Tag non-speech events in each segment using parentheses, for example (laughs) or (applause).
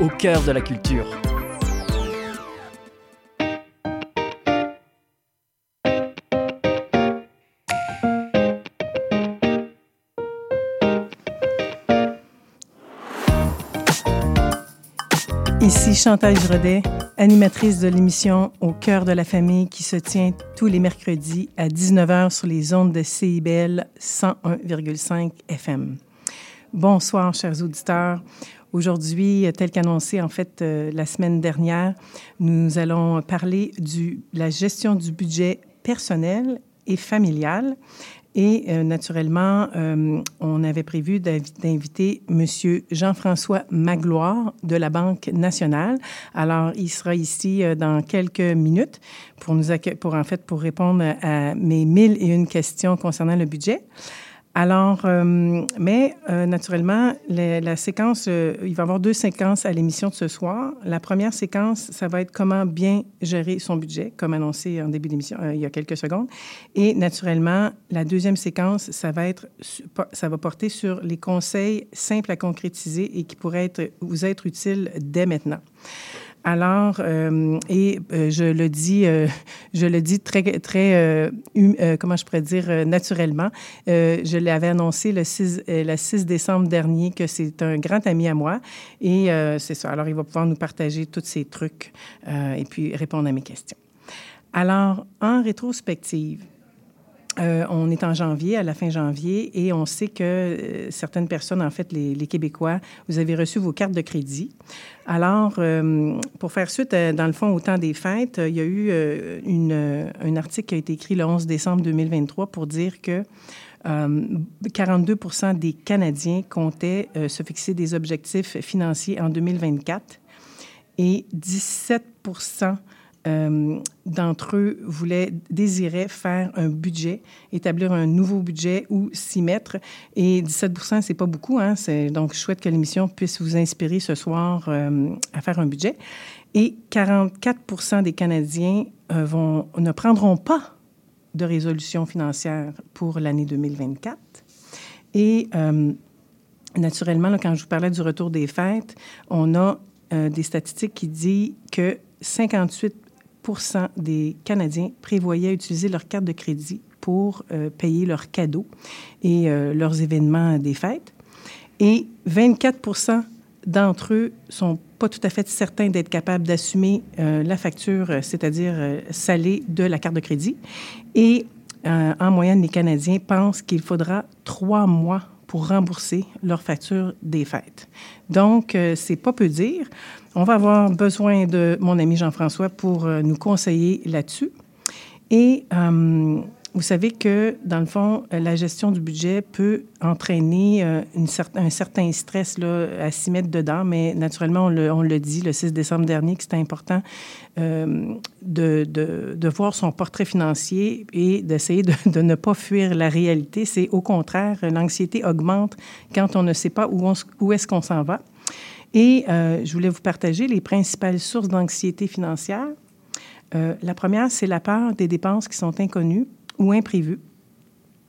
Au cœur de la culture. Ici Chantal Giraudet, animatrice de l'émission Au cœur de la famille qui se tient tous les mercredis à 19h sur les ondes de CIBL 101,5 FM. Bonsoir, chers auditeurs. Aujourd'hui, tel qu'annoncé en fait euh, la semaine dernière, nous allons parler de la gestion du budget personnel et familial. Et euh, naturellement, euh, on avait prévu d'inviter M. Jean-François Magloire de la Banque nationale. Alors, il sera ici dans quelques minutes pour en fait pour répondre à mes mille et une questions concernant le budget. Alors, euh, mais euh, naturellement, la, séquence, euh, il va y avoir deux séquences à l'émission de ce soir. La première séquence, ça va être comment bien gérer son budget, comme annoncé en début d'émission il y a quelques secondes. Et naturellement, la deuxième séquence, ça va être, ça va porter sur les conseils simples à concrétiser et qui pourraient être, vous être utiles dès maintenant. Alors, euh, et euh, je le dis, euh, je le dis très, très, hum, comment je pourrais dire, naturellement. je l'avais annoncé le 6, le 6 décembre dernier que c'est un grand ami à moi et c'est ça. Alors, il va pouvoir nous partager tous ces trucs et puis répondre à mes questions. Alors, en rétrospective, euh, on est en janvier, à la fin janvier, et on sait que euh, certaines personnes, en fait, les, Québécois, vous avez reçu vos cartes de crédit. Alors, euh, pour faire suite, dans le fond, au temps des fêtes, il y a eu un article qui a été écrit le 11 décembre 2023 pour dire que 42% des Canadiens comptaient se fixer des objectifs financiers en 2024 et 17 euh, d'entre eux voulaient, désiraient faire un budget, établir un nouveau budget ou s'y mettre. Et 17 c'est pas beaucoup. Hein? Donc, je souhaite que l'émission puisse vous inspirer ce soir euh, à faire un budget. Et 44 des Canadiens euh, vont, ne prendront pas de résolution financière pour l'année 2024. Et naturellement, quand je vous parlais du retour des fêtes, on a des statistiques qui disent que 58 des Canadiens prévoyaient utiliser leur carte de crédit pour euh, payer leurs cadeaux et euh, leurs événements des fêtes. Et 24% d'entre eux sont pas tout à fait certains d'être capables d'assumer euh, la facture, c'est-à-dire salée de la carte de crédit. Et en moyenne, les Canadiens pensent qu'il faudra trois mois pour rembourser leur facture des fêtes. Donc, c'est pas peu dire. On va avoir besoin de mon ami Jean-François pour euh, nous conseiller là-dessus. Et euh, vous savez que, dans le fond, euh, la gestion du budget peut entraîner un certain stress là, à s'y mettre dedans, mais naturellement, on le, dit le 6 décembre dernier que c'était important de, voir son portrait financier et d'essayer de, de, ne pas fuir la réalité. C'est au contraire, l'anxiété augmente quand on ne sait pas où, où est-ce qu'on s'en va. Et euh, je voulais vous partager les principales sources d'anxiété financière. Euh, la première, c'est la peur des dépenses qui sont inconnues ou imprévues.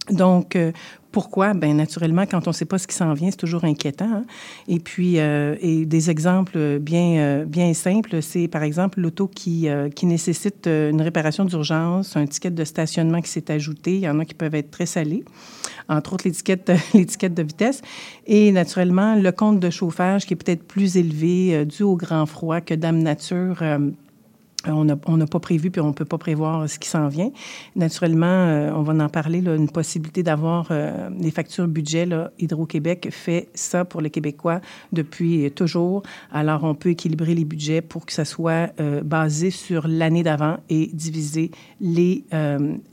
Donc, euh, pourquoi? Bien, naturellement, quand on ne sait pas ce qui s'en vient, c'est toujours inquiétant. Hein. Et puis, et des exemples bien, bien simples, c'est par exemple l'auto qui, qui nécessite une réparation d'urgence, un ticket de stationnement qui s'est ajouté. Il y en a qui peuvent être très salés entre autres l'étiquette, (laughs) l'étiquette de vitesse. Et naturellement, le compte de chauffage qui est peut-être plus élevé euh, dû au grand froid que Dame Nature euh, on n'a pas prévu puis on ne peut pas prévoir ce qui s'en vient. Naturellement, euh, on va en parler, une possibilité d'avoir euh, des factures budget. Hydro-Québec fait ça pour les Québécois depuis toujours. Alors, on peut équilibrer les budgets pour que ça soit euh, basé sur l'année d'avant et diviser les,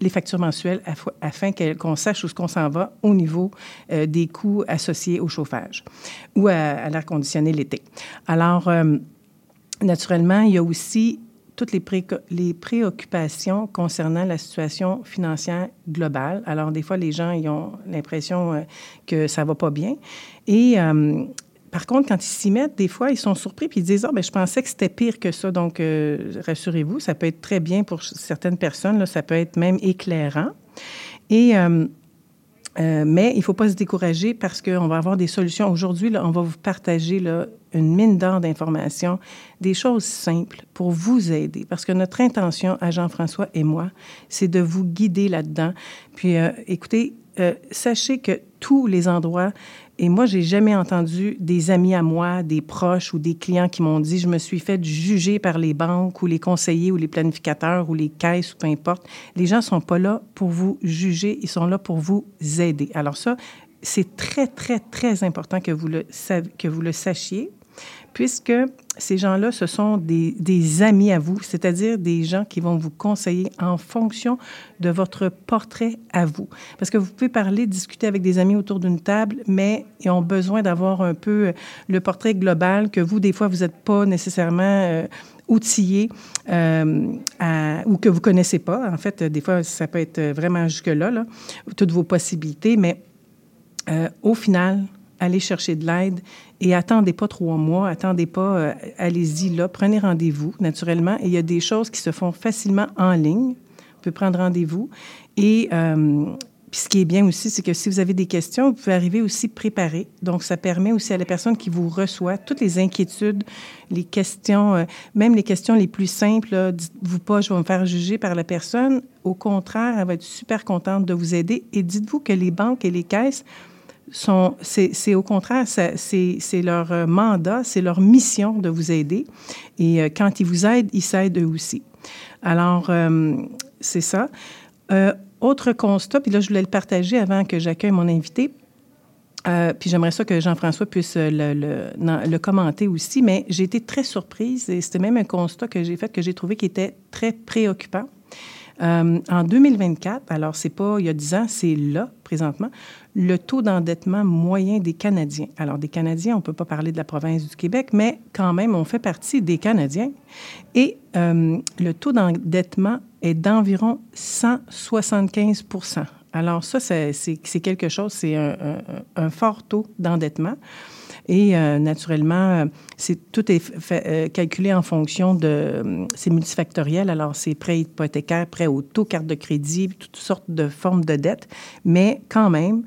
factures mensuelles afin qu'on sache où qu'on s'en va au niveau des coûts associés au chauffage ou à, à l'air conditionné l'été. Alors, naturellement, il y a aussi toutes les, préoccupations concernant la situation financière globale. Alors, des fois, les gens ont l'impression euh, que ça va pas bien. Et euh, par contre, quand ils s'y mettent, des fois, ils sont surpris puis ils disent Ah, ben, je pensais que c'était pire que ça. Donc, euh, rassurez-vous, ça peut être très bien pour certaines personnes. Là, ça peut être même éclairant. Euh, mais il ne faut pas se décourager parce qu'on va avoir des solutions. Aujourd'hui, on va vous partager là, une mine d'or d'informations, des choses simples pour vous aider. Parce que notre intention à Jean-François et moi, c'est de vous guider là-dedans. Puis, euh, écoutez, euh, sachez que tous les endroits, et moi, j'ai jamais entendu des amis à moi, des proches ou des clients qui m'ont dit je me suis fait juger par les banques ou les conseillers ou les planificateurs ou les caisses ou peu importe. Les gens sont pas là pour vous juger, ils sont là pour vous aider. Alors ça, c'est très, très, très important que vous le, que vous le sachiez puisque ces gens-là, ce sont des, amis à vous, c'est-à-dire des gens qui vont vous conseiller en fonction de votre portrait à vous. Parce que vous pouvez parler, discuter avec des amis autour d'une table, mais ils ont besoin d'avoir un peu euh, le portrait global que vous, des fois, vous n'êtes pas nécessairement... Euh, outillé euh, ou que vous connaissez pas. En fait, des fois, ça peut être vraiment jusque-là, là, toutes vos possibilités, mais euh, au final, allez chercher de l'aide et attendez pas trois mois, attendez pas, euh, allez-y là, prenez rendez-vous naturellement. Et il y a des choses qui se font facilement en ligne. Vous pouvez prendre rendez-vous. Et euh, puis ce qui est bien aussi, c'est que si vous avez des questions, vous pouvez arriver aussi préparé. Donc, ça permet aussi à la personne qui vous reçoit toutes les inquiétudes, les questions, euh, même les questions les plus simples. Dites-vous pas, je vais me faire juger par la personne. Au contraire, elle va être super contente de vous aider. Et dites-vous que les banques et les caisses c'est au contraire, c'est leur euh, mandat, c'est leur mission de vous aider. Et euh, quand ils vous aident, ils s'aident eux aussi. Alors, euh, c'est ça. autre constat, puis là, je voulais le partager avant que j'accueille mon invité. puis j'aimerais ça que Jean-François puisse le, commenter aussi, mais j'ai été très surprise et c'était même un constat que j'ai fait que j'ai trouvé qui était très préoccupant. En 2024, alors c'est pas il y a 10 ans, c'est là, présentement, le taux d'endettement moyen des Canadiens. Alors, des Canadiens, on ne peut pas parler de la province du Québec, mais quand même, on fait partie des Canadiens. Et euh, le taux d'endettement est d'environ 175% Alors, ça, c'est quelque chose, c'est un, un, fort taux d'endettement. Et euh, naturellement, euh, c'est tout est euh, calculé en fonction de... c'est multifactoriel, alors c'est prêt hypothécaire, prêt au taux, carte de crédit, toutes sortes de formes de dettes. Mais quand même,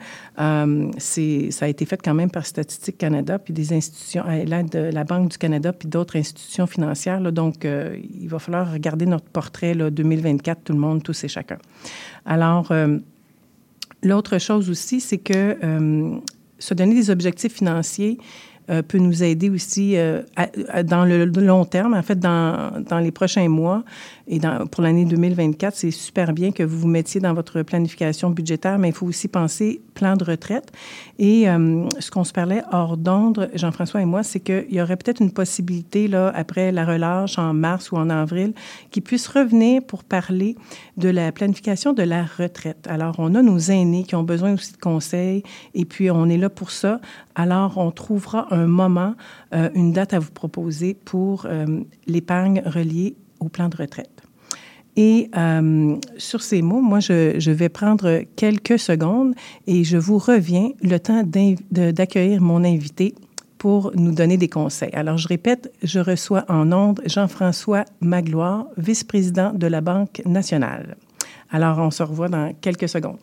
c'est, ça a été fait quand même par Statistique Canada, puis des institutions, l'aide de la Banque du Canada, puis d'autres institutions financières. donc, il va falloir regarder notre portrait là, 2024, tout le monde, tous et chacun. Alors, L'autre chose aussi, c'est que se donner des objectifs financiers peut nous aider aussi euh, dans le long terme, en fait, dans, dans les prochains mois et pour l'année 2024. C'est super bien que vous vous mettiez dans votre planification budgétaire, mais il faut aussi penser plan de retraite. Et euh, ce qu'on se parlait hors d'onde, Jean-François et moi, c'est qu'il y aurait peut-être une possibilité, là, après la relâche en mars ou en avril, qui puisse revenir pour parler de la planification de la retraite. Alors, on a nos aînés qui ont besoin aussi de conseils et puis on est là pour ça. Alors, on trouvera un moment, euh, une date à vous proposer pour euh, l'épargne reliée au plan de retraite. Et euh, sur ces mots, moi, je, je, vais prendre quelques secondes et je vous reviens le temps d'accueillir mon invité pour nous donner des conseils. Alors, je répète, je reçois en ondes Jean-François Magloire, vice-président de la Banque nationale. Alors, on se revoit dans quelques secondes.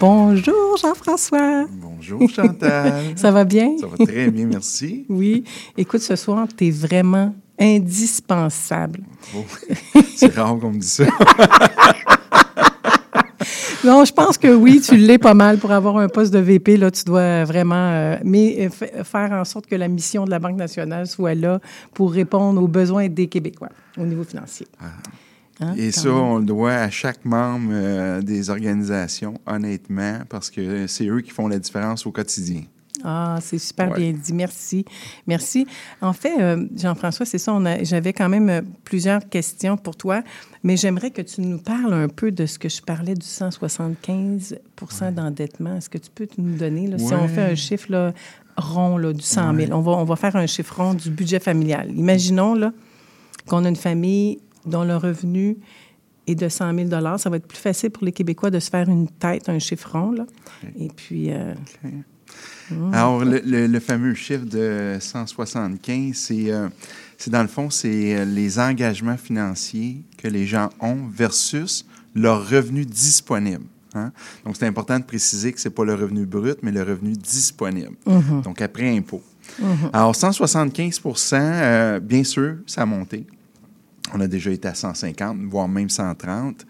Bonjour Jean-François. Bonjour Chantal. (laughs) ça va bien? Ça va très bien, merci. (laughs) oui. Écoute, ce soir, tu es vraiment indispensable. Oh, c'est rare qu'on me dise ça. (laughs) non, je pense que oui, tu l'es pas mal pour avoir un poste de VP. Là, tu dois vraiment euh, mais, euh, faire en sorte que la mission de la Banque nationale soit là pour répondre aux besoins des Québécois au niveau financier. Ah. Hein, Et ça, on le doit à chaque membre euh, des organisations, honnêtement, parce que c'est eux qui font la différence au quotidien. Ah, c'est super bien dit. Merci. Merci. En fait, euh, Jean-François, c'est ça, j'avais quand même euh, plusieurs questions pour toi, mais j'aimerais que tu nous parles un peu de ce que je parlais du 175 d'endettement. Est-ce que tu peux nous donner, là, si on fait un chiffre là, rond là, du 100 000, on, va, on va faire un chiffre rond du budget familial. Imaginons là, qu'on a une famille dont le revenu est de 100 000 Ça va être plus facile pour les Québécois de se faire une tête, un chiffre rond. Là. Et puis... Euh, Mm. Alors, le, fameux chiffre de 175, euh, c'est dans le fond, c'est euh, les engagements financiers que les gens ont versus leur revenu disponible. Hein. Donc, c'est important de préciser que ce n'est pas le revenu brut, mais le revenu disponible. Mm-hmm. Donc, après impôt. Mm-hmm. Alors, 175 euh, bien sûr, ça a monté. On a déjà été à 150, voire même 130.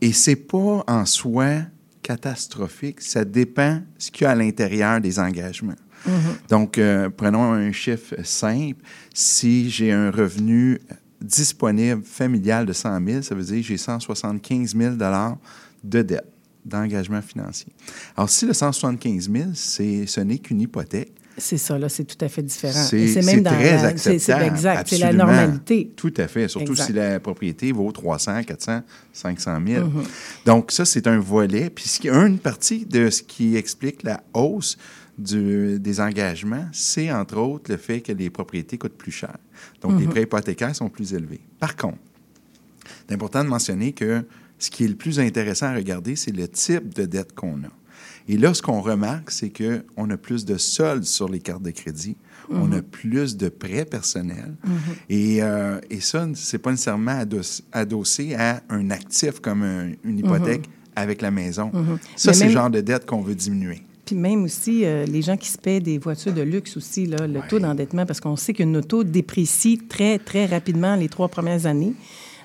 et c'est pas en soi catastrophique, ça dépend ce qu'il y a à l'intérieur des engagements. Mm-hmm. Donc, euh, prenons un chiffre simple. Si j'ai un revenu disponible familial de 100 000, ça veut dire que j'ai 175 000 de dette, d'engagement financier. Alors, si le 175 000, ce n'est qu'une hypothèque, c'est ça, là, c'est tout à fait différent. C'est même très acceptable. C'est exact, c'est la normalité. Tout à fait, surtout si la propriété vaut 300, 400, 500 000. Donc, ça, c'est un volet. Puis, une partie de ce qui explique la hausse du, des engagements, c'est entre autres le fait que les propriétés coûtent plus cher. Donc, les mm-hmm. prêts hypothécaires sont plus élevés. Par contre, c'est important de mentionner que ce qui est le plus intéressant à regarder, c'est le type de dette qu'on a. Et là, ce qu'on remarque, c'est qu'on a plus de soldes sur les cartes de crédit, on a mhm. plus de prêts personnels. Mhm. et, euh, et, ça, c'est pas nécessairement adossé à un actif comme une hypothèque mhm. avec la maison. Ça, c'est le genre de dette qu'on veut diminuer. Puis même aussi, euh, les gens qui se paient des voitures de luxe aussi, là, le taux d'endettement, parce qu'on sait qu'une auto déprécie très, très rapidement les trois premières années.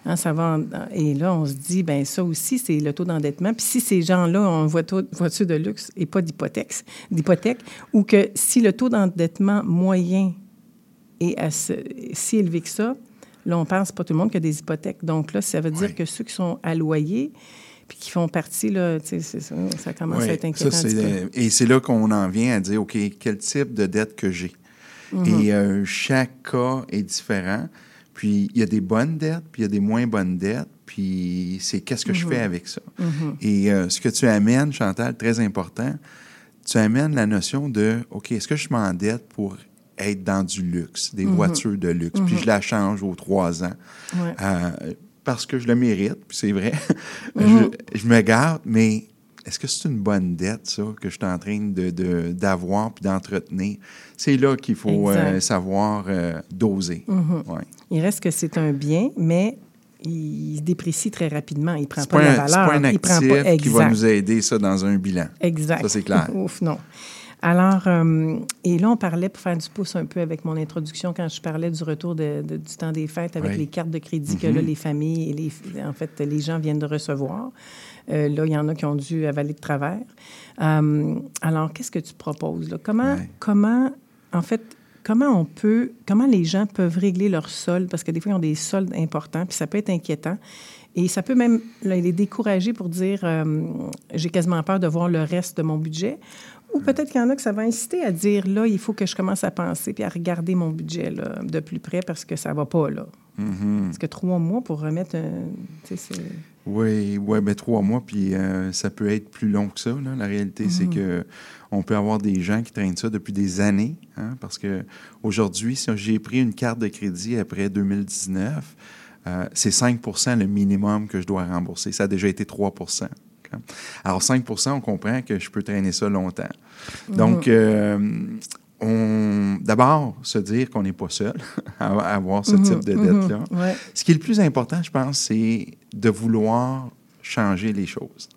Hein, ça va et là, on se dit, ben ça aussi, c'est le taux d'endettement. Puis si ces gens-là ont une voiture, de luxe et pas d'hypothèque, d'hypothèque, ou que si le taux d'endettement moyen est si élevé que ça, là, on pense pas tout le monde qui a des hypothèques. Donc là, ça veut dire que ceux qui sont à loyer, puis qui font partie, là, ça, ça commence à être inquiétant. et c'est là qu'on en vient à dire, OK, quel type de dette que j'ai? Mm-hmm. Et euh, chaque cas est différent. Puis il y a des bonnes dettes, puis il y a des moins bonnes dettes, puis c'est qu'est-ce que je fais mhm. avec ça. Mhm. Et euh, ce que tu amènes, Chantal, très important, tu amènes la notion de, OK, est-ce que je m'endette pour être dans du luxe, des mhm. voitures de luxe, puis je la change aux trois ans? Euh, parce que je le mérite, puis c'est vrai, (laughs) je, je, me garde, mais est-ce que c'est une bonne dette, ça, que je suis en train d'avoir de, puis d'entretenir? C'est là qu'il faut euh, savoir euh, doser. Mm-hmm. Il reste que c'est un bien, mais il se déprécie très rapidement. Il ne prend pas, la valeur. C'est pas un actif qui va nous aider, ça, dans un bilan. Exact. Ça, c'est clair. (laughs) Ouf, non. Alors, euh, et là, on parlait, pour faire du pouce un peu avec mon introduction, quand je parlais du retour de, du temps des fêtes avec les cartes de crédit que là, mm-hmm. les familles et les, en fait, les gens viennent de recevoir. Euh, là, il y en a qui ont dû avaler de travers. Euh, alors, qu'est-ce que tu proposes? Là? Comment, comment, en fait, comment on peut, comment les gens peuvent régler leurs soldes? Parce que des fois, ils ont des soldes importants, puis ça peut être inquiétant. Et ça peut même les décourager pour dire euh, j'ai quasiment peur de voir le reste de mon budget. Ou peut-être qu'il y en a que ça va inciter à dire là, il faut que je commence à penser puis à regarder mon budget là, de plus près parce que ça ne va pas là. Mm-hmm. Parce que trois mois pour remettre un. Oui, ouais, ben trois mois, puis euh, ça peut être plus long que ça. Là. La réalité, c'est mm. que on peut avoir des gens qui traînent ça depuis des années, hein, parce que aujourd'hui, si j'ai pris une carte de crédit après 2019, euh, c'est 5% le minimum que je dois rembourser. Ça a déjà été 3% Alors 5% on comprend que je peux traîner ça longtemps. Donc, euh, d'abord se dire qu'on n'est pas seul (laughs) à avoir ce mm-hmm. type de dette-là. Mm-hmm. Ce qui est le plus important, je pense, c'est de vouloir changer les choses.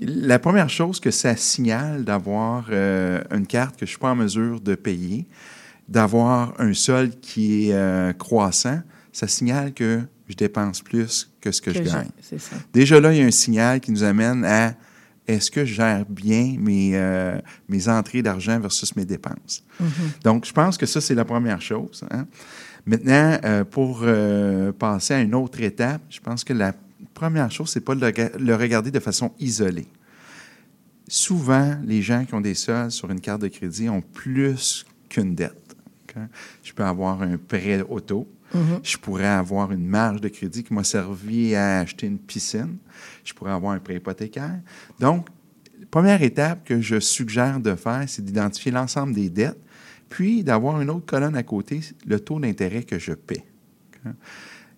La première chose que ça signale d'avoir euh, une carte que je ne suis pas en mesure de payer, d'avoir un solde qui est euh, croissant, ça signale que je dépense plus que ce que, je gagne. Déjà là, il y a un signal qui nous amène à est-ce que je gère bien mes, euh, mes entrées d'argent versus mes dépenses? Mm-hmm. Donc, je pense que ça, c'est la première chose. Hein. Maintenant, euh, pour euh, passer à une autre étape, je pense que la première chose, c'est pas de le regarder de façon isolée. souvent, les gens qui ont des soldes sur une carte de crédit ont plus qu'une dette. Je peux avoir un prêt auto. Je pourrais avoir une marge de crédit qui m'a servi à acheter une piscine. Je pourrais avoir un prêt hypothécaire. Donc, première étape que je suggère de faire, c'est d'identifier l'ensemble des dettes, puis d'avoir une autre colonne à côté, le taux d'intérêt que je paie.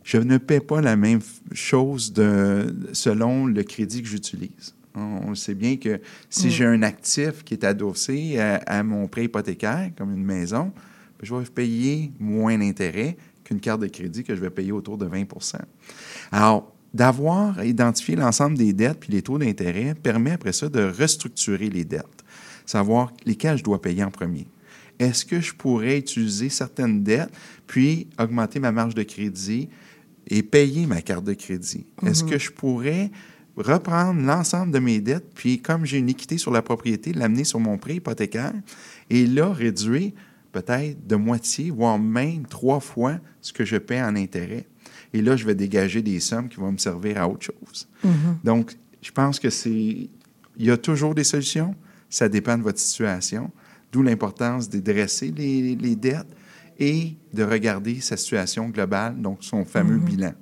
Je ne paie pas la même chose de, selon le crédit que j'utilise. On sait bien que si j'ai un actif qui est adossé à, à mon prêt hypothécaire, comme une maison, ben, je vais payer moins d'intérêt qu'une carte de crédit que je vais payer autour de 20% Alors, d'avoir identifié l'ensemble des dettes puis les taux d'intérêt permet après ça de restructurer les dettes, savoir lesquelles je dois payer en premier. Est-ce que je pourrais utiliser certaines dettes puis augmenter ma marge de crédit et payer ma carte de crédit? Est-ce que je pourrais reprendre l'ensemble de mes dettes, puis comme j'ai une équité sur la propriété, l'amener sur mon prêt hypothécaire et là, réduire peut-être de moitié, voire même trois fois ce que je paie en intérêt? Et là, je vais dégager des sommes qui vont me servir à autre chose. Donc, je pense que c'est... Il y a toujours des solutions. Ça dépend de votre situation. D'où l'importance de dresser les, les dettes et de regarder sa situation globale, donc son fameux bilan.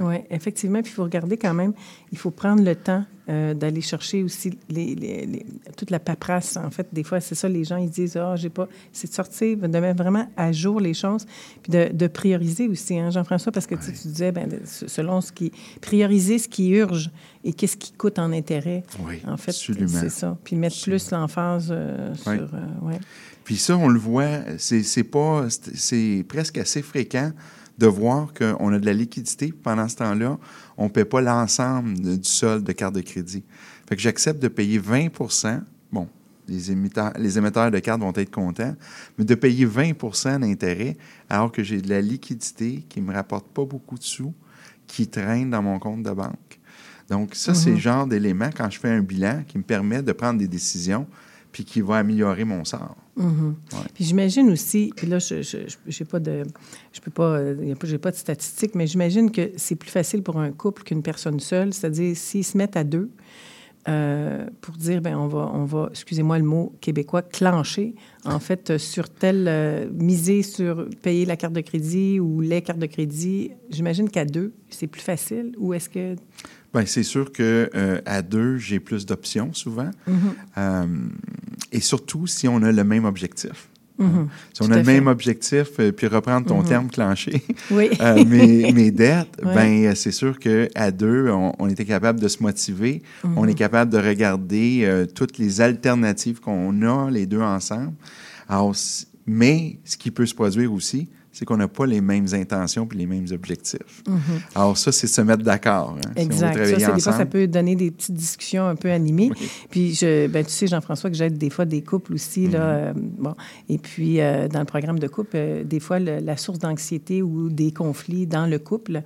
Oui, effectivement. Puis il faut regarder quand même, il faut prendre le temps euh, d'aller chercher aussi les, les- les- toute la paperasse. En fait, des fois, c'est ça, les gens, ils disent Ah, j'ai pas. C'est de sortir, de mettre vraiment à jour les choses, puis de, de prioriser aussi, hein, Jean-François, parce que tu sais, tu disais, ben, selon ce qui. Prioriser ce qui urge et qu'est-ce qui coûte en intérêt. Oui, En fait, c'est ça. Puis mettre plus l'emphase euh, sur. Oui. euh, ouais. Puis ça, on le voit, pas, c'est presque assez fréquent de voir qu'on a de la liquidité. Pendant ce temps-là, on ne paie pas l'ensemble du solde de carte de crédit. Fait que j'accepte de payer 20% Bon, les émetteurs, les émetteurs de cartes vont être contents, mais de payer 20% d'intérêt alors que j'ai de la liquidité qui ne me rapporte pas beaucoup de sous, qui traîne dans mon compte de banque. Donc, ça, c'est le genre d'élément, quand je fais un bilan, qui me permet de prendre des décisions puis qui va améliorer mon sort. Puis j'imagine aussi, puis là, je j'ai pas de, je peux pas, j'ai pas de statistiques, mais j'imagine que c'est plus facile pour un couple qu'une personne seule. C'est-à-dire, s'ils se mettent à deux euh, pour dire, ben on va, on va, excusez-moi le mot québécois, clencher, en fait, euh, sur tel, euh, miser sur payer la carte de crédit ou les cartes de crédit, j'imagine qu'à deux, c'est plus facile. Ou est-ce que... Bien, c'est sûr que euh, à deux, j'ai plus d'options souvent. Mm-hmm. Euh, et surtout si on a le même objectif. Mhm. Si on Tout a le fait. Mm-hmm. même objectif, euh, puis reprendre ton terme clenché, Oui. (laughs) euh, mes, mes dettes, Ouais. ben euh, c'est sûr qu'à deux, on, on était capable de se motiver, Mm-hmm. on est capable de regarder euh, toutes les alternatives qu'on a les deux ensemble. Alors, mais ce qui peut se produire aussi, c'est qu'on n'a pas les mêmes intentions puis les mêmes objectifs. Alors ça, c'est se mettre d'accord. hein, si. Exact. Ça, travailler c'est- des fois, ça peut donner des petites discussions un peu animées. Puis, je, ben, tu sais, Jean-François, que j'aide des fois des couples aussi. Là, Mm-hmm. euh, bon. Et puis, euh, dans le programme de couple, euh, des fois, le- la source d'anxiété ou des conflits dans le couple,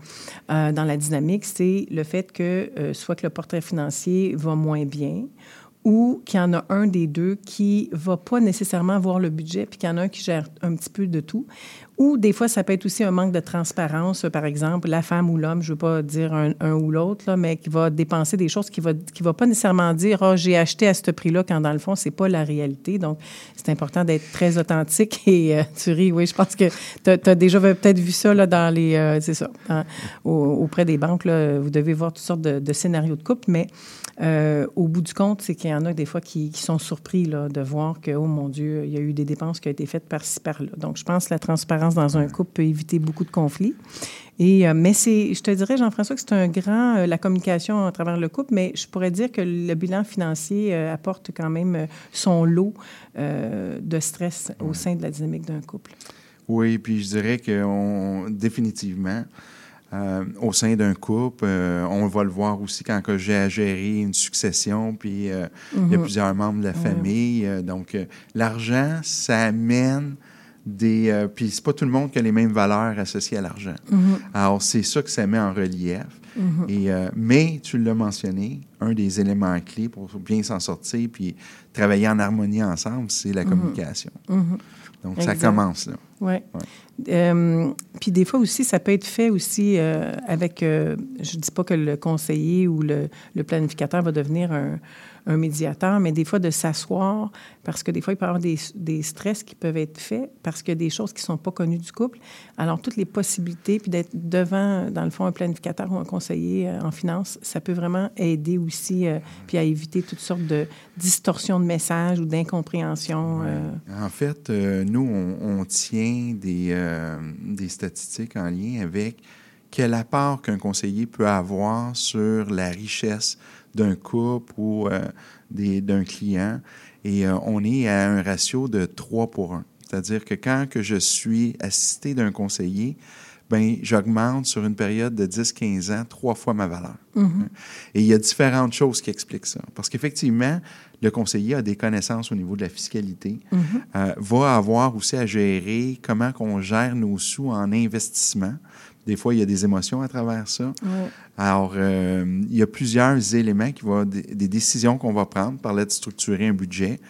dans la dynamique, c'est le fait que soit que le portrait financier va moins bien ou qu'il y en a un des deux qui va pas nécessairement avoir le budget, puis qu'il y en a un qui gère un petit peu de tout. Ou des fois, ça peut être aussi un manque de transparence. Par exemple, la femme ou l'homme, je ne veux pas dire un, ou l'autre, mais qui va dépenser des choses qui ne va, qui va pas nécessairement dire Ah, j'ai acheté à ce prix-là, quand dans le fond, c'est pas la réalité. Donc, c'est important d'être très authentique. (laughs) Et euh, tu ris, oui, je pense que tu as, déjà peut-être vu ça là, dans les. euh, ça. auprès des banques, là, vous devez voir toutes sortes de, scénarios de couple, mais euh, au bout du compte, c'est qu'il y en a des fois qui, qui sont surpris là, de voir que, oh mon Dieu, il y a eu des dépenses qui ont été faites par-ci, par-là. Donc, je pense que la transparence dans un couple peut éviter beaucoup de conflits. Et, euh, mais c'est, je te dirais, Jean-François, que c'est un grand, euh, la communication à travers le couple, mais je pourrais dire que le bilan financier euh, apporte quand même son lot de stress au sein de la dynamique d'un couple. Oui, puis je dirais que on, définitivement, au sein d'un couple, on va le voir aussi quand j'ai à gérer une succession, puis il y a plusieurs membres de la famille. donc, l'argent, ça amène des... euh, puis c'est pas tout le monde qui a les mêmes valeurs associées à l'argent. Alors, c'est ça que ça met en relief. Et, euh, mais, tu l'as mentionné, un des éléments clés pour bien s'en sortir puis travailler en harmonie ensemble, c'est la communication. Donc, ça commence là. Oui. Euh, puis des fois aussi, ça peut être fait aussi euh, avec, je ne dis pas que le conseiller ou le, le planificateur va devenir un, un médiateur, mais des fois de s'asseoir, parce que des fois, il peut y avoir des, des, stress qui peuvent être faits parce qu'il y a des choses qui ne sont pas connues du couple. Alors, toutes les possibilités, puis d'être devant, dans le fond, un planificateur ou un conseiller euh, en finance, ça peut vraiment aider aussi, euh, puis à éviter toutes sortes de distorsions de messages ou d'incompréhension. Euh. En fait, nous, on, on, tient des, des statistiques en lien avec quel apport qu'un conseiller peut avoir sur la richesse d'un couple ou euh, d'un client. Et euh, on est à un ratio de 3 pour 1. C'est-à-dire que quand que je suis assisté d'un conseiller, ben j'augmente sur une période de 10-15 ans trois fois ma valeur. Mm-hmm. Et il y a différentes choses qui expliquent ça. Parce qu'effectivement, le conseiller a des connaissances au niveau de la fiscalité, mm-hmm. euh, va avoir aussi à gérer comment on gère nos sous en investissement. Des fois, il y a des émotions à travers ça. Alors, euh, il y a plusieurs éléments qui vont, des, décisions qu'on va prendre, parler de structurer un budget,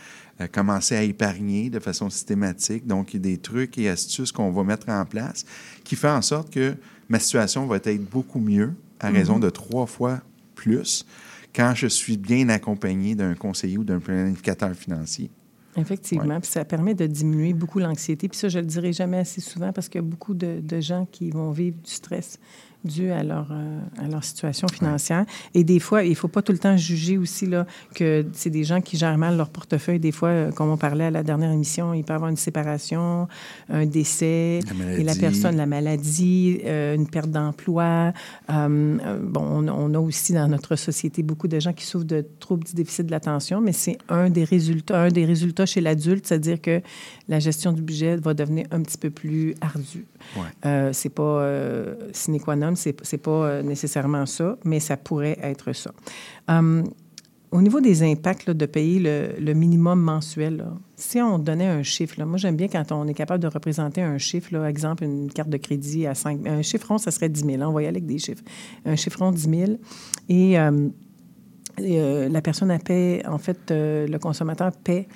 euh, commencer à épargner de façon systématique. Donc, il y a des trucs et astuces qu'on va mettre en place qui font en sorte que ma situation va être beaucoup mieux à raison mm-hmm. de trois fois plus quand je suis bien accompagné d'un conseiller ou d'un planificateur financier. Effectivement. Puis ça permet de diminuer beaucoup l'anxiété. Puis ça, je le dirai jamais assez souvent parce qu'il y a beaucoup de, de gens qui vont vivre du stress dû à leur, euh, à leur situation financière. Et des fois, il ne faut pas tout le temps juger aussi là, que c'est des gens qui gèrent mal leur portefeuille. Des fois, euh, comme on parlait à la dernière émission, il peut y avoir une séparation, un décès, et la personne, la maladie, euh, une perte d'emploi. bon, on, on, a aussi dans notre société beaucoup de gens qui souffrent de troubles du déficit de l'attention, mais c'est un des résultats, un des résultats chez l'adulte, c'est-à-dire que la gestion du budget va devenir un petit peu plus ardue. Ouais. c'est pas sine qua non c'est n'est pas euh, nécessairement ça, mais ça pourrait être ça. Hum, au niveau des impacts de payer le, minimum mensuel, si on donnait un chiffre, moi j'aime bien quand on est capable de représenter un chiffre, là, exemple une carte de crédit à 5 un chiffron, ça serait 10 000. on va y aller avec des chiffres. Un chiffron 10 000. Et, euh, la personne a paie, en fait, euh, le consommateur paie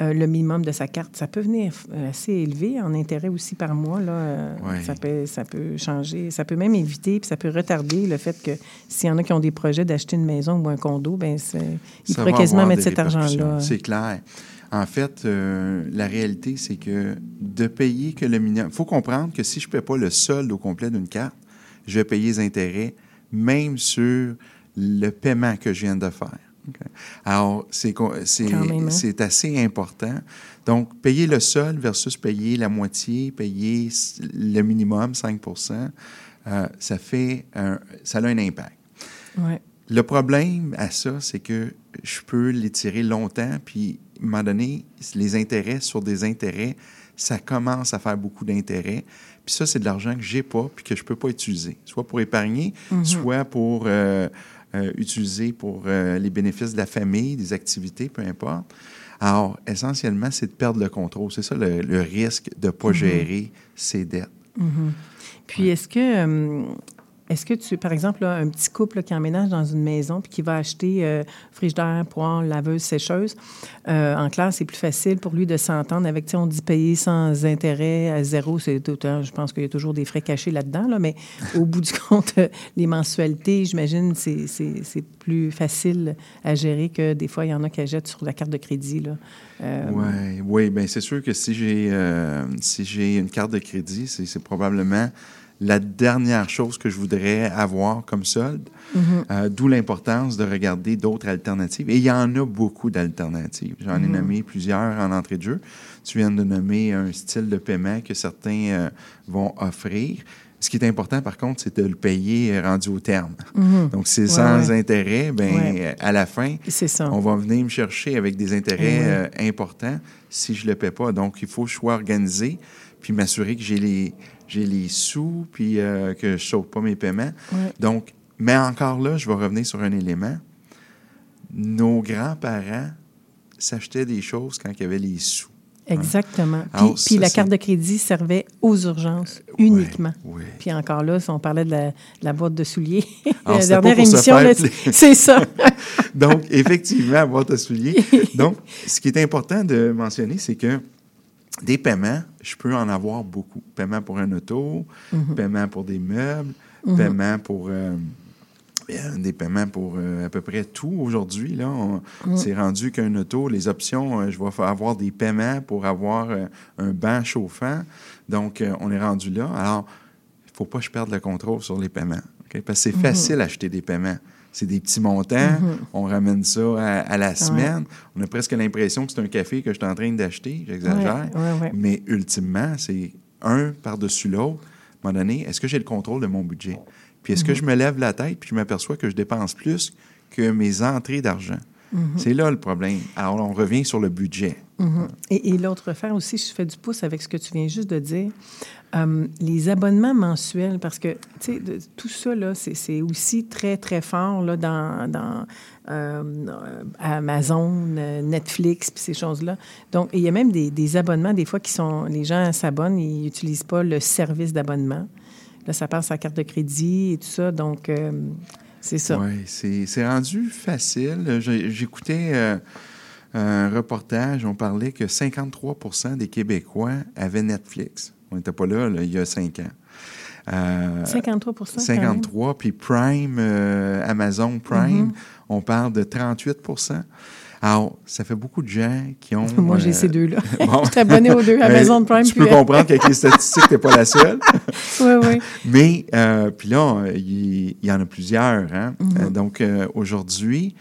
euh, le minimum de sa carte. Ça peut venir euh, assez élevé en intérêt aussi par mois. Là, euh, ça, peut, ça peut changer. Ça peut même éviter, puis ça peut retarder le fait que s'il y en a qui ont des projets d'acheter une maison ou un condo, ben ils pourraient quasiment mettre cet argent-là. C'est clair. En fait, la réalité, c'est que de payer que le minimum... Il faut comprendre que si je ne paie pas le solde au complet d'une carte, je vais payer les intérêts, même sur le paiement que je viens de faire. Alors, hein? c'est assez important. Donc, payer le sol versus payer la moitié, payer le minimum, 5 euh, ça fait ça a un impact. Le problème à ça, c'est que je peux l'étirer longtemps, puis à un moment donné, les intérêts sur des intérêts, ça commence à faire beaucoup d'intérêts. Puis ça, c'est de l'argent que j'ai pas, puis que je peux pas utiliser, soit pour épargner, mm-hmm. soit pour euh, euh, utilisé pour euh, les bénéfices de la famille, des activités, peu importe. Alors, essentiellement, c'est de perdre le contrôle. C'est ça le, risque de ne pas mm-hmm. gérer ses dettes. Mm-hmm. Puis, est-ce que euh, est-ce que tu, par exemple, un petit couple qui emménage dans une maison puis qui va acheter euh, frigidaire, poêle, laveuse, sécheuse, euh, en classe, c'est plus facile pour lui de s'entendre avec, tu sais, on dit payer sans intérêt à zéro, c'est tout je pense qu'il y a toujours des frais cachés là-dedans, là, mais au bout du (laughs) compte, les mensualités, j'imagine, c'est, plus facile à gérer que des fois, il y en a qui achètent sur la carte de crédit, là. Euh, oui, oui, bien, c'est sûr que si j'ai, si j'ai une carte de crédit, c'est probablement la dernière chose que je voudrais avoir comme solde. Mm-hmm. Euh, d'où l'importance de regarder d'autres alternatives. Et il y en a beaucoup d'alternatives. J'en ai mm-hmm. nommé plusieurs en entrée de jeu. Tu viens de nommer un style de paiement que certains euh, vont offrir. Ce qui est important, par contre, c'est de le payer rendu au terme. Mm-hmm. Donc, c'est sans intérêt. Ben, à la fin, on va venir me chercher avec des intérêts euh, importants si je ne le paie pas. Donc, il faut que je sois organisé puis m'assurer que j'ai les, j'ai les sous, puis euh, que je ne sauve pas mes paiements. Donc, mais encore là, je vais revenir sur un élément. Nos grands-parents s'achetaient des choses quand il y avait les sous. Hein. Exactement. Puis, la carte de crédit servait aux urgences uniquement. Puis encore là, si on parlait de la, boîte de souliers, (laughs) la dernière émission, c'est ça. (laughs) Donc, effectivement, la boîte de souliers. (laughs) Donc, ce qui est important de mentionner, c'est que des paiements, je peux en avoir beaucoup. Paiement pour un auto, Mhm. paiement pour des meubles, paiement pour... euh, euh, des paiements pour euh, à peu près tout aujourd'hui. Là, On- Mhm. c'est rendu qu'un auto, les options, euh, je vais avoir des paiements pour avoir euh, un banc chauffant. Donc, on est rendu là. Alors, il ne faut pas que je perde le contrôle sur les paiements. Parce que c'est facile d'acheter des paiements. C'est des petits montants. On ramène ça à, à la semaine. On a presque l'impression que c'est un café que je suis en train d'acheter. J'exagère. Ouais. Mais ultimement, c'est un par-dessus l'autre. À un moment donné, est-ce que j'ai le contrôle de mon budget? Puis est-ce que je me lève la tête puis je m'aperçois que je dépense plus que mes entrées d'argent? C'est là le problème. Alors, on revient sur le budget. Mhm. Et, et l'autre affaire aussi, je fais du pouce avec ce que tu viens juste de dire. Euh, les abonnements mensuels, parce que, tu sais, de- tout ça, là, c'est c'est aussi très, très fort, là, dans, dans euh, Amazon, euh, Netflix, puis ces choses-là. Donc, il y a même des, des abonnements, des fois, qui sont... Les gens s'abonnent, ils n'utilisent pas le service d'abonnement. Là, ça passe à carte de crédit et tout ça, donc... euh, c'est ça. Oui, c'est rendu facile. J'écoutais euh, un reportage, on parlait que 53% des Québécois avaient Netflix. On n'était pas là, là, il y a cinq ans. Euh, 53 quand même. 53, puis Prime, euh, Amazon Prime, Mm-hmm. on parle de 38 Alors, ça fait beaucoup de gens qui ont... Moi, j'ai euh, ces deux-là. (laughs) bon. je suis abonné aux deux, Amazon Prime. Tu puis- peux comprendre qu'avec les statistiques, tu n'es pas la seule. (laughs) Oui, oui. Mais, euh, puis là, euh, il y, en a plusieurs. Hein? Euh, donc, euh, aujourd'hui,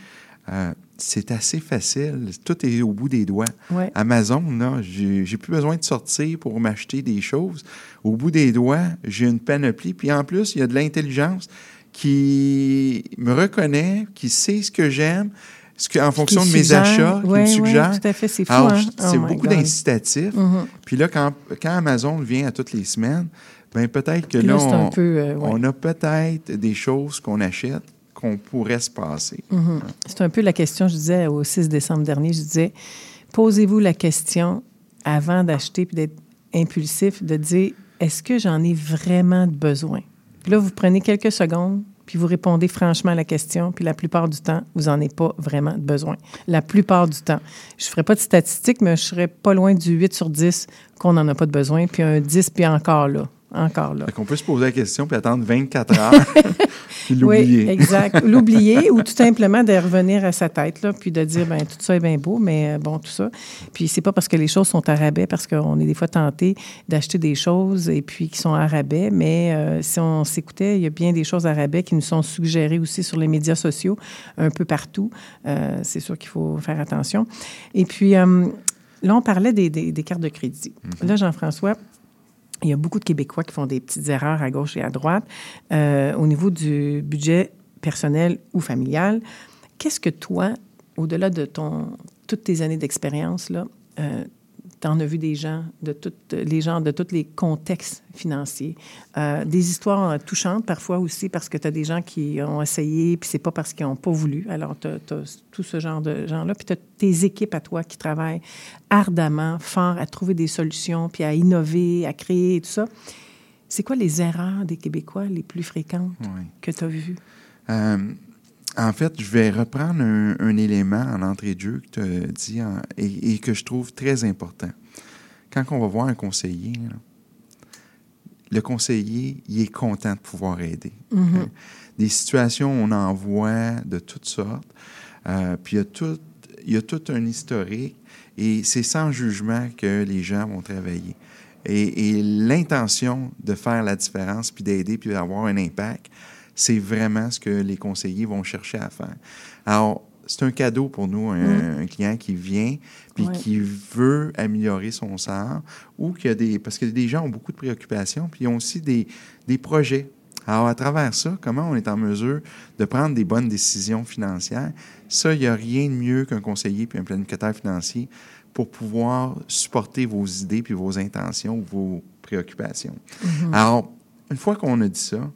c'est assez facile. Tout est au bout des doigts. Ouais. Amazon, là, j'ai plus besoin de sortir pour m'acheter des choses. Au bout des doigts, j'ai une panoplie. Puis en plus, il y a de l'intelligence qui me reconnaît, qui sait ce que j'aime, ce que, en fonction de mes achats, qui Ouais, me ouais, tout à fait, c'est fou, hein? c'est Oh beaucoup d'incitatifs. Mhm. Puis là, quand, quand Amazon vient à toutes les semaines, ben peut-être que là, là, c'est un on, peu, euh, ouais. on a peut-être des choses qu'on achète qu'on pourrait se passer. Mhm. C'est un peu la question, je disais au 6 décembre dernier, je disais, posez-vous la question avant d'acheter puis d'être impulsif, de dire, est-ce que j'en ai vraiment besoin? Puis là, vous prenez quelques secondes, puis vous répondez franchement à la question, puis la plupart du temps, vous n'en avez pas vraiment besoin. La plupart du temps. Je ne ferai pas de statistiques, mais je serais pas loin du 8 sur 10 qu'on n'en a pas de besoin, puis un 10, puis encore là. Encore là. Fait qu'on peut se poser la question puis attendre 24 heures (laughs) puis l'oublier. Oui, exact. L'oublier (laughs) ou tout simplement de revenir à sa tête, là, puis de dire, ben tout ça est bien beau, mais euh, bon, tout ça. Puis c'est pas parce que les choses sont à rabais, parce qu'on est des fois tenté d'acheter des choses et puis qui sont à rabais, mais euh, si on s'écoutait, il y a bien des choses à rabais qui nous sont suggérées aussi sur les médias sociaux, un peu partout. Euh, c'est sûr qu'il faut faire attention. Et puis, euh, là, on parlait des, des- des cartes de crédit. Là, Jean-François, il y a beaucoup de Québécois qui font des petites erreurs à gauche et à droite euh, au niveau du budget personnel ou familial. Qu'est-ce que toi, au-delà de ton, toutes tes années d'expérience, là, euh, tu en as vu des gens, de toutes les gens de tous les contextes financiers, euh, des histoires touchantes parfois aussi parce que tu as des gens qui ont essayé puis c'est pas parce qu'ils n'ont pas voulu. Alors tu as, tout ce genre de gens-là. Puis tu as tes équipes à toi qui travaillent ardemment, fort à trouver des solutions puis à innover, à créer et tout ça. C'est quoi les erreurs des Québécois les plus fréquentes Oui. que tu as vues? Euh, en fait, je vais reprendre un, un élément en entrée de jeu que tu as dit en- et, et que je trouve très important. Quand on va voir un conseiller, là, le conseiller, il est content de pouvoir aider. OK? (laughs) Des situations, on en voit de toutes sortes. Euh, puis il y, a tout, il y a tout un historique et c'est sans jugement que les gens vont travailler. Et, et l'intention de faire la différence, puis d'aider, puis d'avoir un impact, c'est vraiment ce que les conseillers vont chercher à faire. Alors, c'est un cadeau pour nous, un, un client qui vient, puis Ouais. qui veut améliorer son sort, ou qui a des... Parce que des gens ont beaucoup de préoccupations, puis ils ont aussi des, des projets. Alors, à travers ça, comment on est en mesure de prendre des bonnes décisions financières? Ça, il n'y a rien de mieux qu'un conseiller puis un planificateur financier pour pouvoir supporter vos idées puis vos intentions, vos préoccupations. Alors, une fois qu'on a dit ça,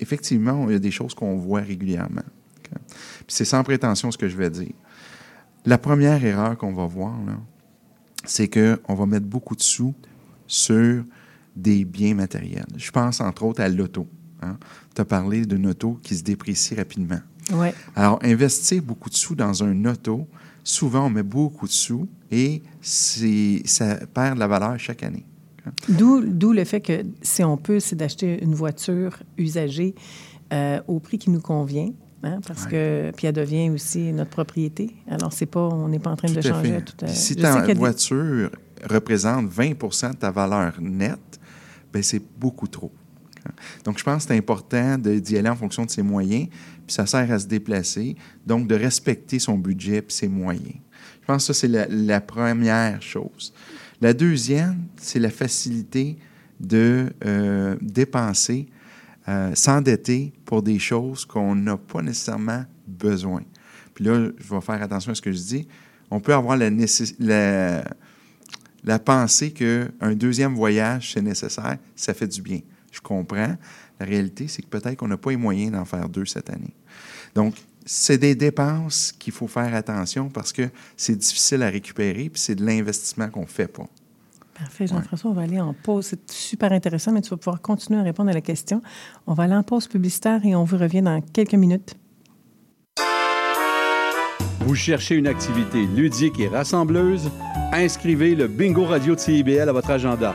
effectivement, il y a des choses qu'on voit régulièrement. Puis c'est sans prétention ce que je vais dire. La première erreur qu'on va voir, c'est qu'on va mettre beaucoup de sous sur des biens matériels. Je pense entre autres à l'auto. Hein? Tu as parlé d'une auto qui se déprécie rapidement. Oui. Alors, investir beaucoup de sous dans un auto, souvent, on met beaucoup de sous et ça perd de la valeur chaque année. D'où, le fait que si on peut, c'est d'acheter une voiture usagée euh, au prix qui nous convient. Hein, parce que puis elle devient aussi notre propriété. Alors c'est pas, on n'est pas en train de changer. Tout à... Si ta voiture représente 20% de ta valeur nette, ben c'est beaucoup trop. Donc, je pense que c'est important d'y aller en fonction de ses moyens, puis ça sert à se déplacer, donc de respecter son budget et ses moyens. Je pense que ça, c'est la, première chose. La deuxième, c'est la facilité de euh, dépenser, euh, s'endetter pour des choses qu'on n'a pas nécessairement besoin. Puis là, je vais faire attention à ce que je dis. On peut avoir la, la, pensée qu'un deuxième voyage, c'est nécessaire, ça fait du bien. Je comprends. La réalité, c'est que peut-être qu'on n'a pas les moyens d'en faire deux cette année. Donc, c'est des dépenses qu'il faut faire attention parce que c'est difficile à récupérer, puis c'est de l'investissement qu'on ne fait pas. Parfait, Jean-François, on va aller en pause. C'est super intéressant, mais tu vas pouvoir continuer à répondre à la question. On va aller en pause publicitaire et on vous revient dans quelques minutes. Vous cherchez une activité ludique et rassembleuse? Inscrivez le Bingo Radio de CIBL à votre agenda.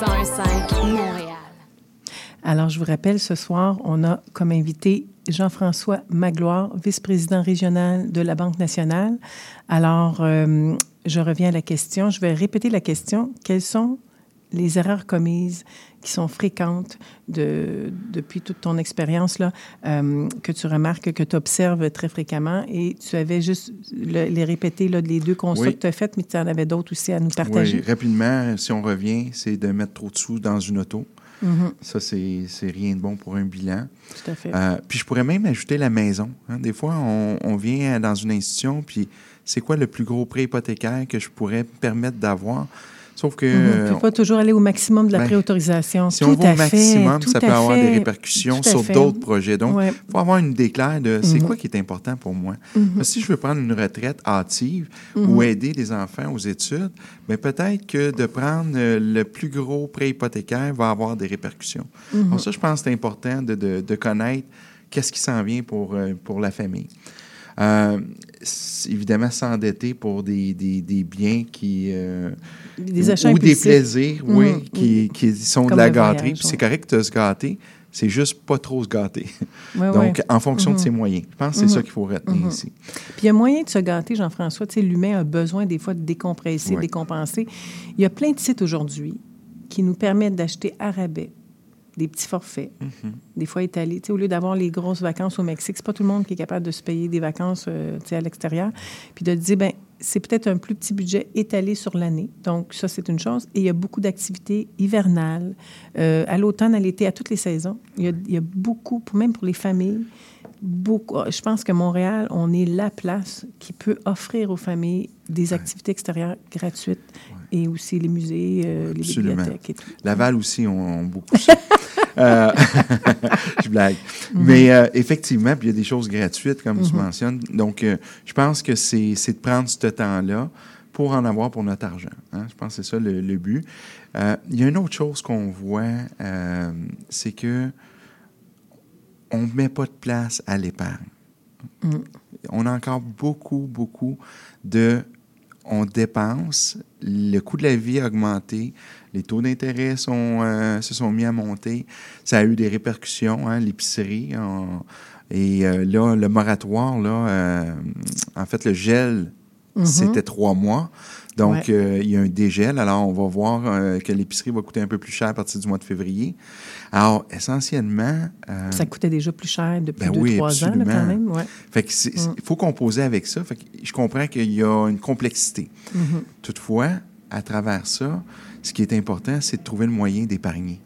105 Montréal. Alors, je vous rappelle, ce soir, on a comme invité Jean-François Magloire, vice-président régional de la Banque nationale. Alors, euh, je reviens à la question. Je vais répéter la question. Quelles sont les erreurs commises qui sont fréquentes de, depuis toute ton expérience, là, euh, que tu remarques, que tu observes très fréquemment. Et tu avais juste les répéter, là, les deux constats que tu as faits, mais tu en avais d'autres aussi à nous partager. Oui, rapidement, si on revient, c'est de mettre trop de sous dans une auto. Mm-hmm. Ça, c'est rien de bon pour un bilan. Tout à fait. Euh, puis je pourrais même ajouter la maison. Hein. Des fois, on, on, vient dans une institution, puis c'est quoi le plus gros prêt hypothécaire que je pourrais me permettre d'avoir? Sauf que. Mhm. On ne peut pas toujours aller au maximum de la ben, préautorisation. Si on va au maximum, ça peut avoir des répercussions sur d'autres projets. Donc, il faut avoir une déclaire de c'est mhm. quoi qui est important pour moi. Mhm. Si je veux prendre une retraite hâtive ou aider les enfants aux études, mais ben, peut-être que de prendre euh, le plus gros prêt hypothécaire va avoir des répercussions. Donc, ça, je pense que c'est important de, de, de connaître qu'est-ce qui s'en vient pour, euh, pour la famille. Euh, évidemment, s'endetter pour des, des, des, biens qui. Euh, des achats Ou des plaisirs, mhm. oui, qui, qui, sont de la gâterie. Puis c'est correct de se gâter, c'est juste pas trop se gâter. (laughs) Donc, en fonction de mhm. ses moyens. Je pense que c'est ça mhm. qu'il faut retenir ici. Puis il y a moyen de se gâter, Jean-François. Tu sais, l'humain a besoin des fois de décompresser, de décompenser. Il y a plein de sites aujourd'hui qui nous permettent d'acheter à rabais des petits forfaits, Mhm. des fois étalés. Tu sais, au lieu d'avoir les grosses vacances au Mexique, c'est pas tout le monde qui est capable de se payer des vacances euh, à l'extérieur. Puis de dire, ben c'est peut-être un plus petit budget étalé sur l'année. Donc, ça, c'est une chose. Et il y a beaucoup d'activités hivernales, euh, à l'automne, à l'été, à toutes les saisons. Il y a, il y a beaucoup, pour- même pour les familles, beaucoup. Je pense que Montréal, on est la place qui peut offrir aux familles des activités extérieures gratuites et aussi les musées, euh, les bibliothèques et tout. Laval aussi ont, ont beaucoup ça. (laughs) Euh, (laughs) je blague. Mhm. Mais euh, effectivement, puis il y a des choses gratuites, comme tu Mhm. mentionnes. Donc, je pense que c'est de prendre ce temps-là pour en avoir pour notre argent. hein. Je pense que c'est ça le, le but. Il y a une autre chose qu'on voit, c'est que on ne met pas de place à l'épargne. Mm. On a encore beaucoup, beaucoup de... On dépense, le coût de la vie a augmenté, les taux d'intérêt sont, euh, se sont mis à monter. Ça a eu des répercussions, hein, l'épicerie. on- et euh, là, le moratoire, là, euh, en fait, le gel, Mhm. c'était trois mois. Donc, Ouais. euh, il y a un dégel. Alors, on va voir euh, que l'épicerie va coûter un peu plus cher à partir du mois de février. Alors, essentiellement... euh, Ça coûtait déjà plus cher depuis ben deux, oui, trois ans, là, quand même. Ouais. Fait que Mm. il faut composer avec ça. Fait que je comprends qu'il y a une complexité. Mhm. Toutefois, à travers ça, ce qui est important, c'est de trouver le moyen d'épargner.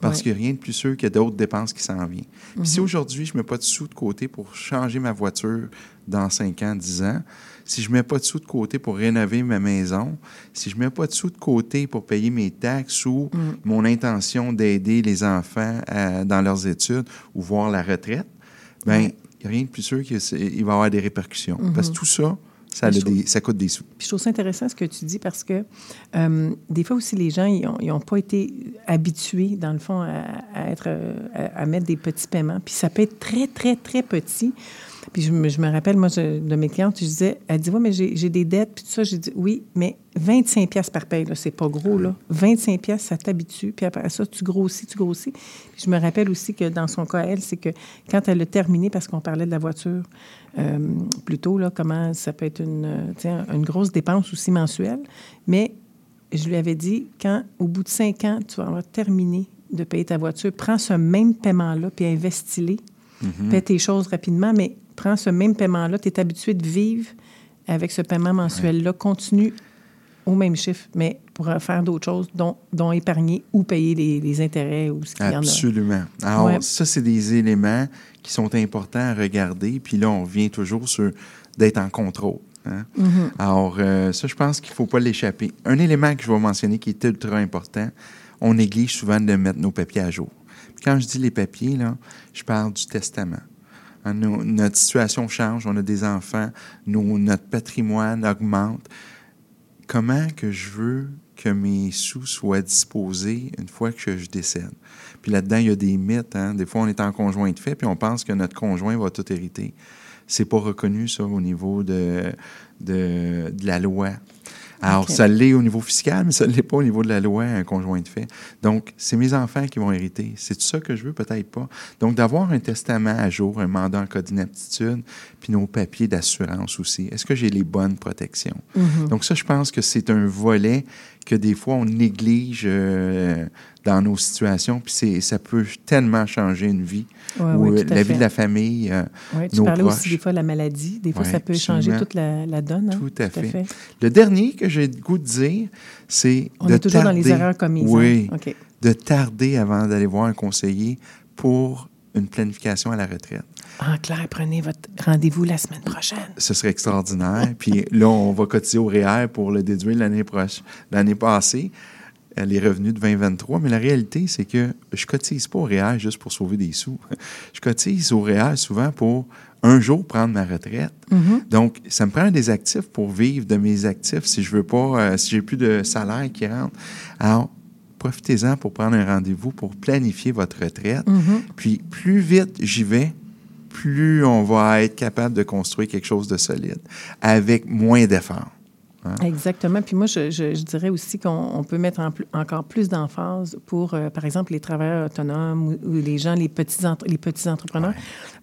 Parce Ouais. qu'il n'y a rien de plus sûr qu'il y a d'autres dépenses qui s'en viennent. Si Mhm. aujourd'hui, je ne mets pas de sous de côté pour changer ma voiture dans 5 ans, 10 ans, si je ne mets pas de sous de côté pour rénover ma maison, si je ne mets pas de sous de côté pour payer mes taxes ou Mm. mon intention d'aider les enfants à- dans leurs études ou voir la retraite, ben il n'y a rien de plus sûr qu'il va y avoir des répercussions. Mhm. Parce que tout ça, ça, coûte des sous. Puis je trouve ça intéressant ce que tu dis parce que euh, des fois aussi, les gens, ils n'ont pas été habitués, dans le fond, à, à être, euh, à, à mettre des petits paiements. Puis ça peut être très, très, très petit. Puis je me, je me rappelle, moi, je- de mes clientes, je disais, elle dit, oui, mais j'ai des dettes, puis tout ça. J'ai dit, oui, mais 25 pièces par paye, c'est pas gros, là. 25 pièces, ça t'habitue. Puis après ça, tu grossis, tu grossis. Puis je me rappelle aussi que dans son cas, elle, c'est que quand elle a terminé, parce qu'on parlait de la voiture euh, plus tôt, là, comment ça peut être une, euh, une grosse dépense aussi mensuelle, mais je lui avais dit, quand au bout de cinq ans, tu vas avoir terminé de payer ta voiture, prends ce même paiement-là, puis investis-le. Paie tes choses rapidement, mais prends ce même paiement-là. Tu es habitué de vivre avec ce paiement mensuel-là. Continue au même chiffre, mais pour faire d'autres choses, dont, dont épargner ou payer les, les intérêts ou ce qu'il y en a. Absolument. Alors, Ouais. ça, c'est des éléments qui sont importants à regarder. Puis là, on revient toujours sur d'être en contrôle. hein. Mhm. Alors, euh, ça, je pense qu'il ne faut pas l'échapper. Un élément que je vais mentionner qui est ultra important, on néglige souvent de mettre nos papiers à jour. Puis quand je dis les papiers, là, je parle du testament. Hein, notre situation change, on a des enfants, notre patrimoine augmente. Comment que je veux que mes sous soient disposés une fois que je décède? Puis là-dedans, il y a des mythes. hein. Des fois, on est en conjoint de fait, puis on pense que notre conjoint va tout hériter. C'est pas reconnu, ça, au niveau de, de la loi. Alors, ça l'est au niveau fiscal, mais ça ne l'est pas au niveau de la loi, un conjoint de fait. Donc, c'est mes enfants qui vont hériter. C'est ça que je veux? Peut-être pas. Donc, d'avoir un testament à jour, un mandat en cas d'inaptitude, puis nos papiers d'assurance aussi. Est-ce que j'ai les bonnes protections? Mhm. Donc, ça, je pense que c'est un volet que des fois, on néglige euh, dans nos situations, puis ça peut tellement changer une vie. Ouais, ou ouais, euh, la fait. vie de la famille, euh, Ouais, tu nos parlais proches. aussi des fois de la maladie. Des fois, Ouais, ça peut changer toute la, la donne. hein. Tout à fait. Le dernier que j'ai le goût de dire, c'est On de est toujours dans les tarder- erreurs commises, Oui. hein? De tarder avant d'aller voir un conseiller pour une planification à la retraite. En clair, prenez votre rendez-vous la semaine prochaine. Ce serait extraordinaire. Puis là, on va cotiser au REER pour le déduire l'année prochaine, l'année passée, les revenus de 2023. Mais la réalité, c'est que je cotise pas au REER juste pour sauver des sous. (laughs) Je cotise au REER souvent pour un jour prendre ma retraite. Mhm. Donc, ça me prend des actifs pour vivre de mes actifs si je veux pas, euh, si j'ai plus de salaire qui rentre. Alors, profitez-en pour prendre un rendez-vous pour planifier votre retraite. Mhm. Puis, plus vite j'y vais, plus on va être capable de construire quelque chose de solide avec moins d'efforts. Hein. Exactement. Puis moi, je, je- je dirais aussi qu'on on peut mettre en plus- encore plus d'emphase pour, euh, par exemple, les travailleurs autonomes ou, ou les gens, les petits, entre- les petits entrepreneurs,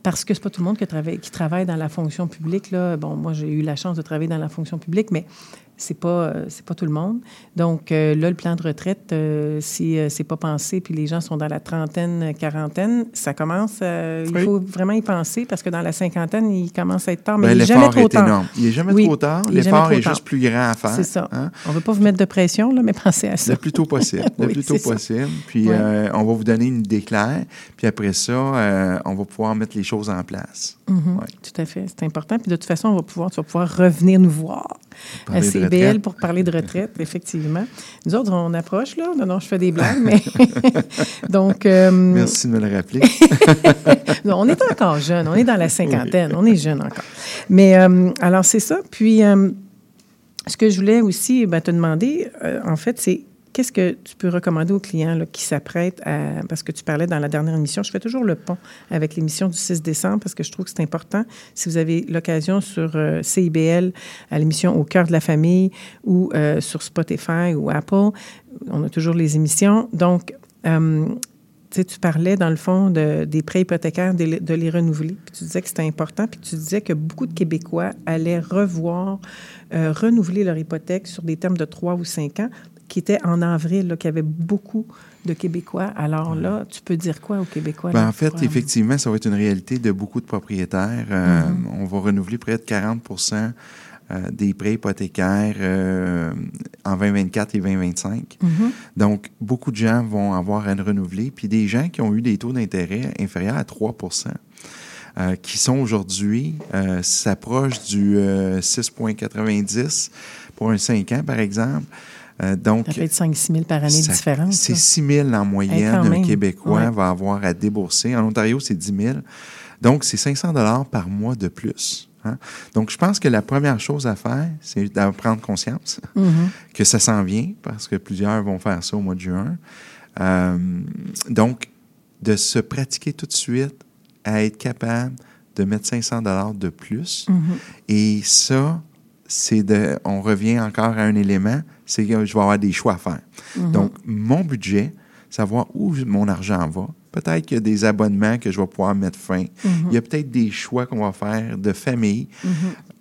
parce que c'est pas tout le monde qui travaille, qui travaille dans la fonction publique. Là. Bon, moi, j'ai eu la chance de travailler dans la fonction publique, mais c'est pas euh, c'est pas tout le monde. Donc euh, là, le plan de retraite, euh, si euh, c'est pas pensé, puis les gens sont dans la trentaine, quarantaine, ça commence. Il faut vraiment y penser parce que dans la cinquantaine, il commence à être tard, mais Ben, il n'est jamais l'effort trop est tard. énorme. Il n'est jamais Oui, trop tard. est L'effort est juste plus grand à faire. C'est ça. hein? On ne veut pas vous mettre de pression, là, mais pensez à ça. Le plus tôt possible. (laughs) Le Oui, plus tôt possible. Puis on va vous donner une idée claire. Puis après ça, on va pouvoir mettre les choses en place. Mhm, Tout à fait, c'est important. Puis de toute façon, on va pouvoir, tu vas pouvoir revenir nous voir à CBL pour parler de retraite, (laughs) effectivement. Nous autres, on approche, là. Non, non, je fais des blagues, mais. (laughs) Donc. euh, Merci de me le rappeler. (laughs) non, on est encore jeune, on est dans la cinquantaine, on est jeune encore. Mais euh, alors, c'est ça. Puis, euh, ce que je voulais aussi ben, te demander, en fait, c'est qu'est-ce que tu peux recommander aux clients qui s'apprêtent à. Parce que tu parlais dans la dernière émission, je fais toujours le pont avec l'émission du 6 décembre parce que je trouve que c'est important. Si vous avez l'occasion sur euh, CIBL, à l'émission Au cœur de la famille ou euh, sur Spotify ou Apple, on a toujours les émissions. Donc, euh, tu parlais, dans le fond, de, des prêts hypothécaires, de, les- renouveler. Tu disais que c'était important. Puis tu disais que beaucoup de Québécois allaient revoir, euh, renouveler leur hypothèque sur des termes de trois ou cinq ans, qui était en avril, qu'il y avait beaucoup de Québécois. Alors là, tu peux dire quoi aux Québécois? Ben, en fait, effectivement, ça va être une réalité de beaucoup de propriétaires. Euh, Mhm. On va renouveler près de 40% euh, des prêts hypothécaires euh, en 2024 et 2025. Mhm. Donc, beaucoup de gens vont avoir à le renouveler. Puis des gens qui ont eu des taux d'intérêt inférieurs à 3% euh, qui sont aujourd'hui, euh, s'approchent du euh, 6,90 pour un 5 ans, par exemple. Euh, donc, Ça peut être 5-6 000 par année de différence. C'est là. 6 000 en moyenne, un. Québécois Ouais. va avoir à débourser. En Ontario, c'est 10 000. Donc, c'est 500 dollars par mois de plus. hein. Donc, je pense que la première chose à faire, c'est d'en prendre conscience Mhm. que ça s'en vient, parce que plusieurs vont faire ça au mois de juin. Euh, donc, de se pratiquer tout de suite à être capable de mettre 500 dollars de plus. Mhm. Et ça, c'est de, on revient encore à un élément, c'est que je vais avoir des choix à faire. Mhm. Donc, mon budget, savoir où mon argent va. Peut-être qu'il y a des abonnements que je vais pouvoir mettre fin. Mhm. Il y a peut-être des choix qu'on va faire de famille Mhm.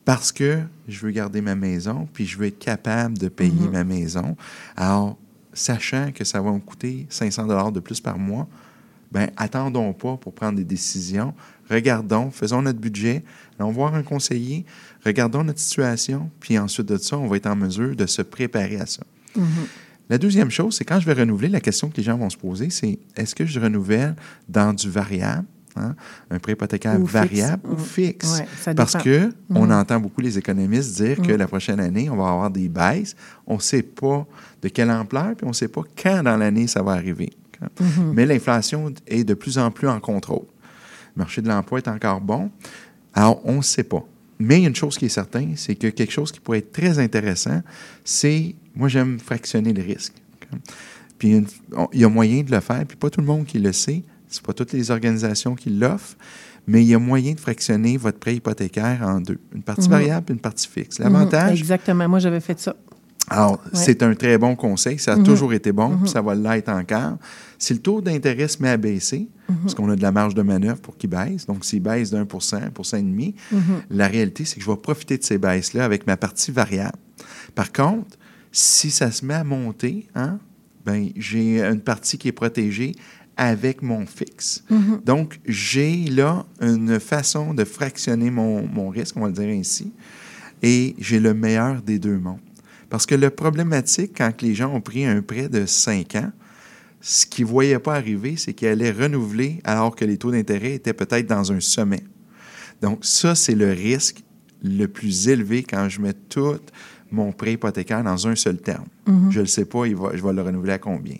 parce que je veux garder ma maison, puis je veux être capable de payer ma maison. Alors, sachant que ça va me coûter 500 dollars de plus par mois, ben attendons pas pour prendre des décisions. Regardons, faisons notre budget, allons voir un conseiller, regardons notre situation, puis ensuite de ça, on va être en mesure de se préparer à ça. Mhm. La deuxième chose, c'est quand je vais renouveler, la question que les gens vont se poser, c'est est-ce que je renouvelle dans du variable, hein, un prêt hypothécaire Ou fixe. variable ou Mm. fixe? Ouais, Parce que on Mhm. entend beaucoup les économistes dire que Mhm. la prochaine année, on va avoir des baisses. On ne sait pas de quelle ampleur, puis on ne sait pas quand dans l'année ça va arriver. Mais l'inflation est de plus en plus en contrôle. Le marché de l'emploi est encore bon. Alors, on ne sait pas. Mais il y a une chose qui est certaine, c'est que quelque chose qui pourrait être très intéressant, c'est, moi j'aime fractionner le risque. Puis une- on- il y a moyen de le faire, puis pas tout le monde qui le sait, c'est pas toutes les organisations qui l'offrent, mais il y a moyen de fractionner votre prêt hypothécaire en deux, une partie Mhm. variable et une partie fixe. Mhm. L'avantage, Exactement. Moi, j'avais fait ça. Alors, Ouais. c'est un très bon conseil. Ça a Mhm. toujours été bon, Mhm. puis ça va l'être encore. Si le taux d'intérêt se met à baisser, Mhm. parce qu'on a de la marge de manœuvre pour qu'il baisse, donc s'il baisse d'un pour cent, un pour cent et demi, la réalité, c'est que je vais profiter de ces baisses-là avec ma partie variable. Par contre, si ça se met à monter, hein, ben, j'ai une partie qui est protégée avec mon fixe. Donc, j'ai là une façon de fractionner mon, mon risque, on va le dire ainsi, et j'ai le meilleur des deux mondes. Parce que le problématique, quand les gens ont pris un prêt de 5 ans, ce qu'ils ne voyaient pas arriver, c'est qu'ils allaient renouveler alors que les taux d'intérêt étaient peut-être dans un sommet. Donc, ça, c'est le risque le plus élevé quand je mets tout mon prêt hypothécaire dans un seul terme. Mhm. Je ne le sais pas, il va- je vais le renouveler à combien.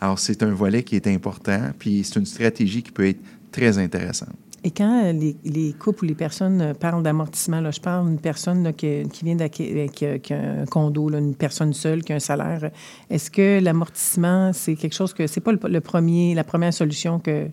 Alors, c'est un volet qui est important, puis c'est une stratégie qui peut être très intéressante. Et quand euh, les, les couples ou les personnes euh, parlent d'amortissement, là, je parle d'une personne qui, vient d'acquérir, a- qui un condo, une personne seule qui a un salaire. euh, Est-ce que l'amortissement, c'est quelque chose que c'est pas le, premier, la première solution que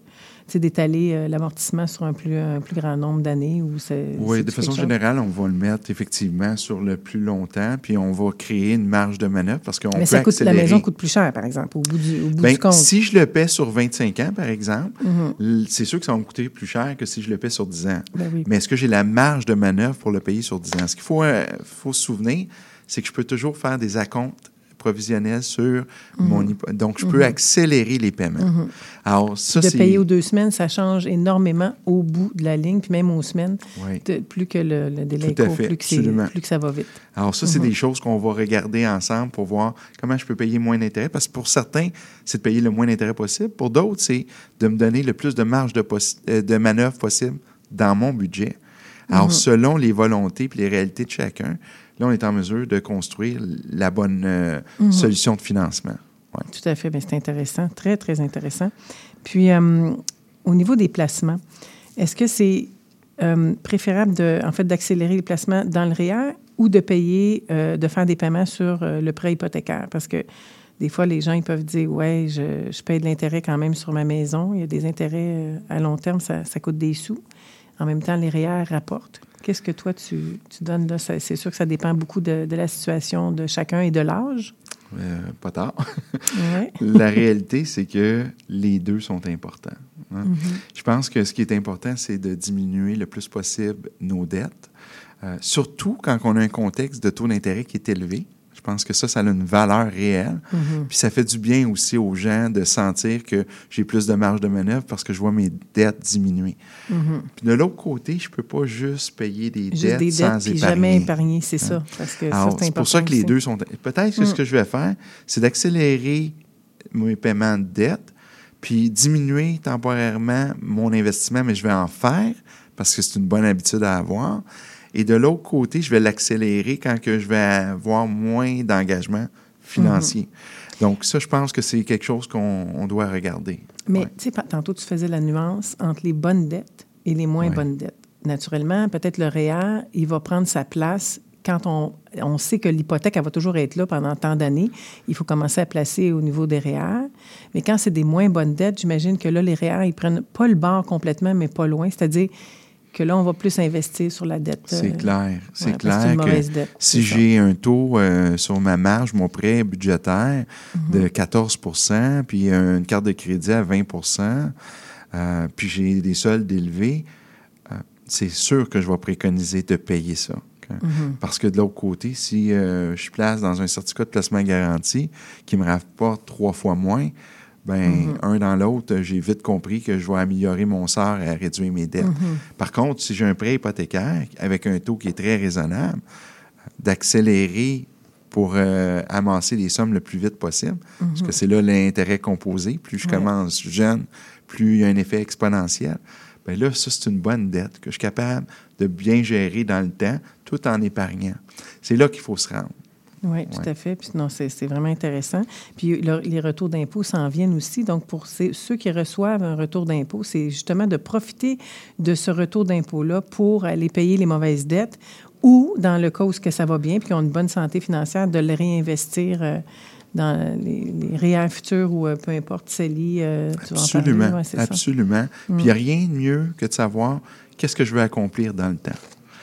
d'étaler euh, l'amortissement sur un plus, un plus grand nombre d'années ou c'est Oui, de façon générale, on va le mettre effectivement sur le plus longtemps, puis on va créer une marge de manœuvre parce qu'on peut ça coûte, la accélérer. maison coûte plus cher, par exemple, au bout du, au bout Ben, du compte. si je le paie sur 25 ans, par exemple, Mhm. l- c'est sûr que ça va me coûter plus cher que si je le paie sur 10 ans. Ben oui. Mais est-ce que j'ai la marge de manœuvre pour le payer sur 10 ans? Ce qu'il faut, euh, faut se souvenir, c'est que je peux toujours faire des acomptes provisionnels sur mon hypo- Donc, je peux accélérer les paiements. Mhm. Alors, ça, de payer aux deux semaines, ça change énormément au bout de la ligne, puis même aux semaines. Oui. De- plus que le, le délai est court, plus que, plus que ça va vite. Alors, ça, c'est des choses qu'on va regarder ensemble pour voir comment je peux payer moins d'intérêt. Parce que pour certains, c'est de payer le moins d'intérêt possible. Pour d'autres, c'est de me donner le plus de marge de, euh, de manœuvre possible dans mon budget. Alors, selon les volontés et les réalités de chacun, là, on est en mesure de construire la bonne euh, solution de financement. Ouais. Tout à fait. C'est intéressant, très, très intéressant. Puis, euh, au niveau des placements, est-ce que c'est euh, préférable, de, en fait, d'accélérer les placements dans le REER ou de payer, de faire des paiements sur le prêt hypothécaire? Parce que des fois, les gens, ils peuvent dire, ouais, je, je paye de l'intérêt quand même sur ma maison. Il y a des intérêts à long terme, ça, ça coûte des sous. En même temps, les REER rapportent. Qu'est-ce que toi, tu, tu donnes là? C'est sûr que ça dépend beaucoup de, de la situation de chacun et de l'âge. Euh, pas tard. (laughs) Ouais. la réalité, c'est que les deux sont importants. hein. Mhm. Je pense que ce qui est important, c'est de diminuer le plus possible nos dettes, Euh, surtout quand on a un contexte de taux d'intérêt qui est élevé. Je pense que ça, ça a une valeur réelle. Mhm. Puis ça fait du bien aussi aux gens de sentir que j'ai plus de marge de manœuvre parce que je vois mes dettes diminuer. Mhm. Puis de l'autre côté, je peux pas juste payer des Juste dettes des sans dettes, puis épargner. jamais épargner, c'est ça. Parce que ça, Alors, c'est pour ça que les aussi. deux sont. Peut-être que ce Mm. que je vais faire, c'est d'accélérer mes paiements de dette, puis diminuer temporairement mon investissement, mais je vais en faire parce que c'est une bonne habitude à avoir. Et de l'autre côté, je vais l'accélérer quand que je vais avoir moins d'engagement financier. Mm-hmm. Donc, ça, je pense que c'est quelque chose qu'on on doit regarder. Mais Ouais. tu sais, tantôt, tu faisais la nuance entre les bonnes dettes et les moins Ouais. bonnes dettes. Naturellement, peut-être le REER, il va prendre sa place quand on, on sait que l'hypothèque, elle va toujours être là pendant tant d'années. Il faut commencer à placer au niveau des REER. Mais quand c'est des moins bonnes dettes, j'imagine que là, les REER, ils prennent pas le bord complètement, mais pas loin. C'est-à-dire que là, on va plus investir sur la dette. C'est euh, clair. C'est ouais, clair que dette, si j'ai un taux euh, sur ma marge, mon prêt budgétaire Mhm. de 14% puis une carte de crédit à 20% euh, puis j'ai des soldes élevés, euh, c'est sûr que je vais préconiser de payer ça. ok? Mhm. Parce que de l'autre côté, si je place dans un certificat de placement garanti qui me rapporte trois fois moins, ben Mhm. un dans l'autre, j'ai vite compris que je vais améliorer mon sort et réduire mes dettes. Mhm. Par contre, si j'ai un prêt hypothécaire avec un taux qui est très raisonnable, d'accélérer pour euh, amasser les sommes le plus vite possible, parce que c'est là l'intérêt composé. Plus je. Ouais. commence jeune, plus il y a un effet exponentiel. Bien là, ça, c'est une bonne dette que je suis capable de bien gérer dans le temps tout en épargnant. C'est là qu'il faut se rendre. Oui, tout Ouais. à fait. Puis non, c'est c'est vraiment intéressant. Puis le- les retours d'impôts s'en viennent aussi. Donc, pour ces- ceux qui reçoivent un retour d'impôt, c'est justement de profiter de ce retour d'impôt-là pour aller payer les mauvaises dettes ou, dans le cas où que ça va bien puis qu'ils ont une bonne santé financière, de le réinvestir euh, dans les, les REER futurs ou euh, peu importe, CELI. euh, tu vas en parler. Absolument. Ouais, ça. absolument. Puis il n'y a rien de mieux que de savoir qu'est-ce que je veux accomplir dans le temps.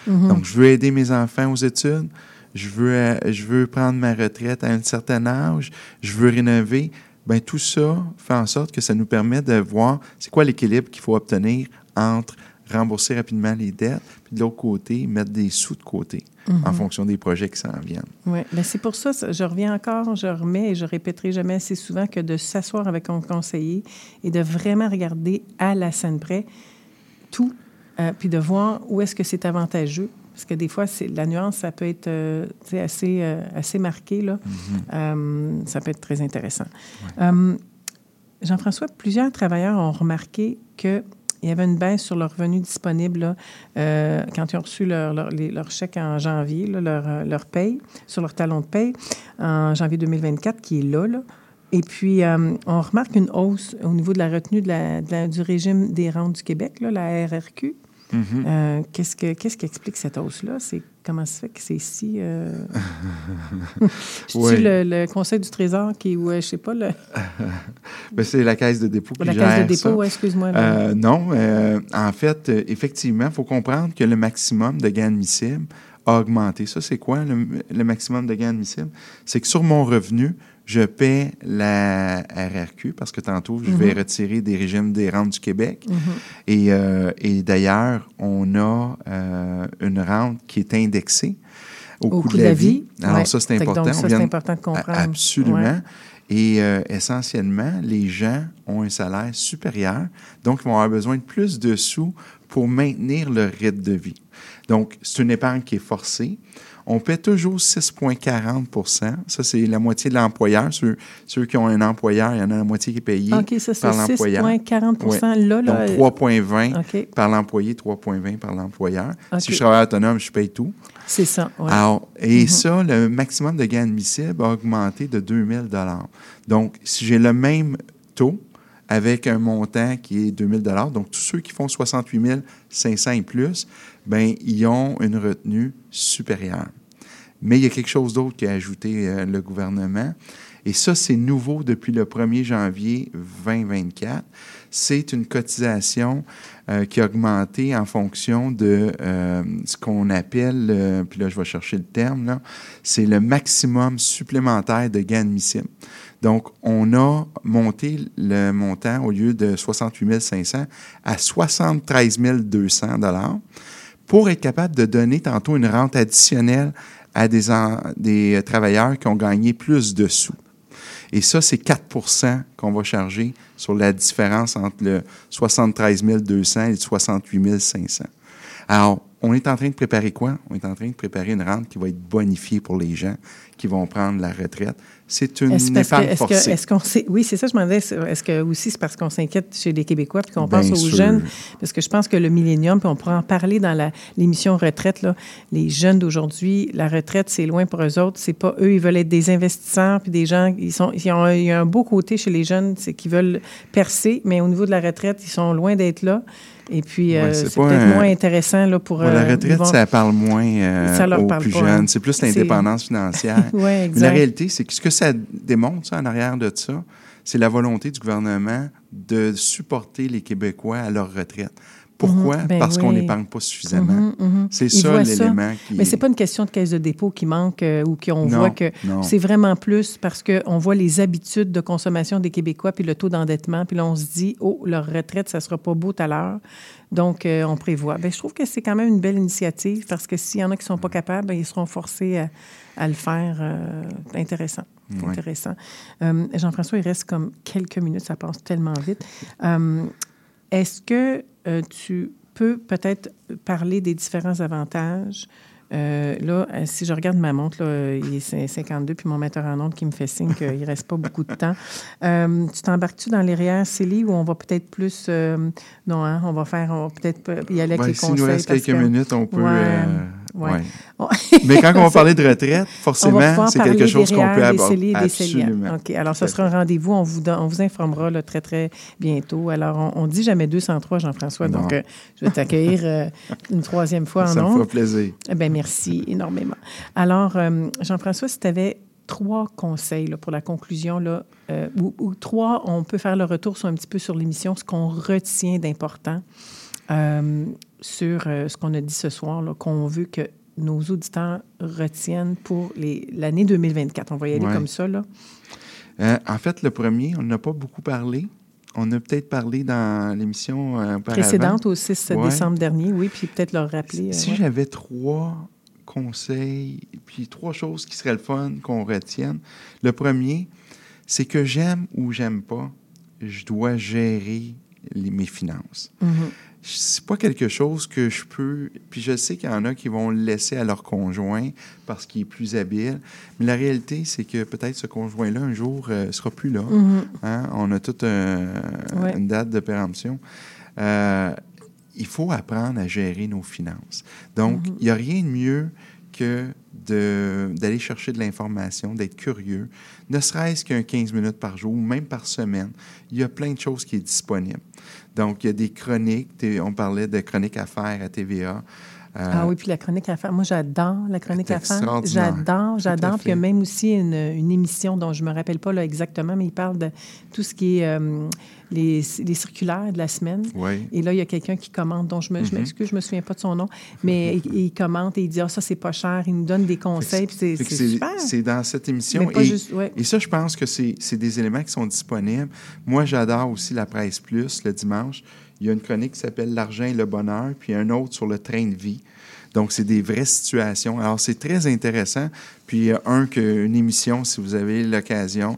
Mhm. Donc, je veux aider mes enfants aux études. Je veux, euh, je veux prendre ma retraite à un certain âge. Je veux rénover. Bien, tout ça fait en sorte que ça nous permet de voir c'est quoi l'équilibre qu'il faut obtenir entre rembourser rapidement les dettes, puis de l'autre côté, mettre des sous de côté en Mhm. fonction des projets qui s'en viennent. Oui, bien c'est pour ça, ça, je reviens encore, je remets et je répéterai jamais assez souvent que de s'asseoir avec un conseiller et de vraiment regarder à la scène près tout, euh, puis de voir où est-ce que c'est avantageux. Parce que des fois, c'est, la nuance, ça peut être euh, assez, euh, assez marqué. Là. Euh, ça peut être très intéressant. Euh, Jean-François, plusieurs travailleurs ont remarqué qu'il y avait une baisse sur leurs revenus disponibles là, euh, quand ils ont reçu leur, leur, les- leur chèque en janvier, là, leur, leur paye, sur leur talon de paye en janvier 2024, qui est là. là. Et puis, euh, on remarque une hausse au niveau de la retenue de la- de la- du régime des rentes du Québec, la RRQ. Mhm. Euh, qu'est-ce, que, qu'est-ce qui explique cette hausse-là? C'est, comment ça fait que c'est si... Euh... (laughs) (laughs) C'est-tu Oui. le, le Conseil du Trésor qui, ou euh, je sais pas, le, (laughs) Ben, c'est la caisse de dépôt qui la gère Caisse de dépôt, ouais, excuse-moi. Euh, non, en fait, effectivement, il faut comprendre que le maximum de gains admissibles a augmenté. Ça, c'est quoi le, le maximum de gains admissibles? C'est que sur mon revenu, je paie la RRQ parce que tantôt, je vais Mhm. retirer des régimes des rentes du Québec. Mhm. Et, euh, et d'ailleurs, on a euh, une rente qui est indexée. au, coût, de la, vie. Alors Ouais. ça, c'est important. donc, ça, c'est important de comprendre. Absolument. Ouais. Et euh, essentiellement, les gens ont un salaire supérieur, donc ils vont avoir besoin de plus de sous pour maintenir leur rythme de vie. Donc, c'est une épargne qui est forcée. On paie toujours 6,40% Ça, c'est la moitié de l'employeur. Ceux, ceux qui ont un employeur, il y en a la moitié qui est payée ça, par l'employeur. 6,40 Ouais. là, là. Donc, euh, 3,20 OK. par l'employé, 3,20 par l'employeur. Si je travaille autonome, je paye tout. C'est ça, ouais. Alors, et Mhm. ça, le maximum de gain admissible a augmenté de 2000 Donc, si j'ai le même taux avec un montant qui est 2000 donc tous ceux qui font 68 500 et plus, ben ils ont une retenue supérieure. Mais il y a quelque chose d'autre qui a ajouté euh, le gouvernement. Et ça, c'est nouveau depuis le 1er janvier 2024. C'est une cotisation euh, qui a augmenté en fonction de euh, ce qu'on appelle, puis là, je vais chercher le terme, là, c'est le maximum supplémentaire de gains admissibles. Donc, on a monté le montant au lieu de 68 500 à 73 200 pour être capable de donner tantôt une rente additionnelle à des, des travailleurs qui ont gagné plus de sous. Et ça, c'est 4% qu'on va charger sur la différence entre le 73 200 et le 68 500. Alors, on est en train de préparer quoi? On est en train de préparer une rente qui va être bonifiée pour les gens qui vont prendre la retraite. C'est une Est-ce que- épargne que- forcée. est-ce qu'on sait- oui, c'est ça, je me demandais. Est-ce que aussi c'est parce qu'on s'inquiète chez les Québécois puis qu'on Bien pense aux sûr. jeunes? Parce que je pense que le millénium, puis on pourra en parler dans la- l'émission retraite, là, les jeunes d'aujourd'hui, la retraite, c'est loin pour eux autres. C'est pas eux, ils veulent être des investisseurs puis des gens, ils sont, ils ont, il y a un beau côté chez les jeunes, c'est qu'ils veulent percer, mais au niveau de la retraite, ils sont loin d'être là. Et puis, euh, c'est peut-être un- moins intéressant là, pour... Ouais, la euh, retraite, ça parle moins euh, Ça aux parle plus pas, jeunes. hein. C'est plus l'indépendance financière. (laughs) Ouais, Mais la réalité, c'est que ce que ça démontre, ça, en arrière de ça, c'est la volonté du gouvernement de supporter les Québécois à leur retraite. Pourquoi? Mhm, ben Parce qu'on n'épargne pas suffisamment. Mhm, mhm. C'est ça l'élément qui. Mais c'est pas une question de caisse de dépôt qui manque euh, ou qu'on voit que c'est vraiment plus parce qu'on voit les habitudes de consommation des Québécois puis le taux d'endettement. Puis là, on se dit, oh, leur retraite, ça sera pas beau tout à l'heure. Donc, euh, on prévoit. Bien, je trouve que c'est quand même une belle initiative parce que s'il y en a qui sont pas capables, ben, ils seront forcés à, à le faire. euh, intéressant. Intéressant. Euh, Jean-François, il reste comme quelques minutes, ça passe tellement vite. Est-ce que euh, tu peux peut-être parler des différents avantages? Euh, là, euh, si je regarde ma montre, là, il est cin- 52, puis mon metteur en ondes qui me fait signe qu'il ne reste pas beaucoup de temps. Euh, tu t'embarques-tu dans les REER CELI ou on va peut-être plus... non, hein, on va faire... On va peut-être y aller avec les S'il conseils. nous reste quelques que- minutes, on peut. Ouais, ouais. (laughs) Mais quand on va parler de retraite, forcément, c'est quelque chose qu'on peut aborder. Absolument. OK. Alors, ce sera un rendez-vous. On vous, don- on vous informera là, très, très bientôt. Alors, on, dit jamais 203, Jean-François. Donc, euh, je vais t'accueillir euh, une troisième fois Ça en me fera plaisir. Eh bien, merci énormément. Alors, euh, Jean-François, si tu avais trois conseils là, pour la conclusion, là, ou, ou trois, on peut faire le retour sur un petit peu sur l'émission, ce qu'on retient d'important euh, sur euh, ce qu'on a dit ce soir, qu'on veut que nos auditeurs retiennent pour l'année 2024. On va y aller Ouais. comme ça. Là. Euh, en fait, le premier, on n'a pas beaucoup parlé. On a peut-être parlé dans l'émission. Précédente au 6 Ouais. décembre dernier, oui, puis peut-être leur rappeler. Si ouais. j'avais trois conseils, puis trois choses qui seraient le fun qu'on retienne. Le premier, c'est que j'aime ou j'aime pas, je dois gérer les- mes finances. Mhm. C'est pas quelque chose que je peux. Puis je sais qu'il y en a qui vont le laisser à leur conjoint parce qu'il est plus habile. Mais la réalité, c'est que peut-être ce conjoint-là, un jour, ne sera plus là. Mhm. Hein? On a toute un- Ouais. une date de péremption. Euh, il faut apprendre à gérer nos finances. Donc, Mhm. il n'y a rien de mieux que de- d'aller chercher de l'information, d'être curieux, ne serait-ce qu'un 15 minutes par jour ou même par semaine. Il y a plein de choses qui sont disponibles. Donc, il y a des chroniques. On parlait de chroniques à faire à TVA. Euh, Ah oui, puis la chronique à faire. Moi, j'adore la chronique à faire. J'adore, j'adore. Puis il y a même aussi une, une émission dont je ne me rappelle pas là, exactement, mais il parle de tout ce qui est euh, les, les circulaires de la semaine. Oui. Et là, il y a quelqu'un qui commente, dont je me- je Mhm. m'excuse, je ne me souviens pas de son nom, mais il, il commente et il dit Ah, ça, c'est pas cher. Il nous donne des conseils. Puis c'est super. C'est dans cette émission. Et, juste- ouais. et ça, je pense que c'est c'est des éléments qui sont disponibles. Moi, j'adore aussi la presse plus le dimanche. Il y a une chronique qui s'appelle L'argent et le bonheur, puis un autre sur le train de vie. Donc, c'est des vraies situations. Alors, c'est très intéressant. Puis, euh, un, que, une émission, si vous avez l'occasion,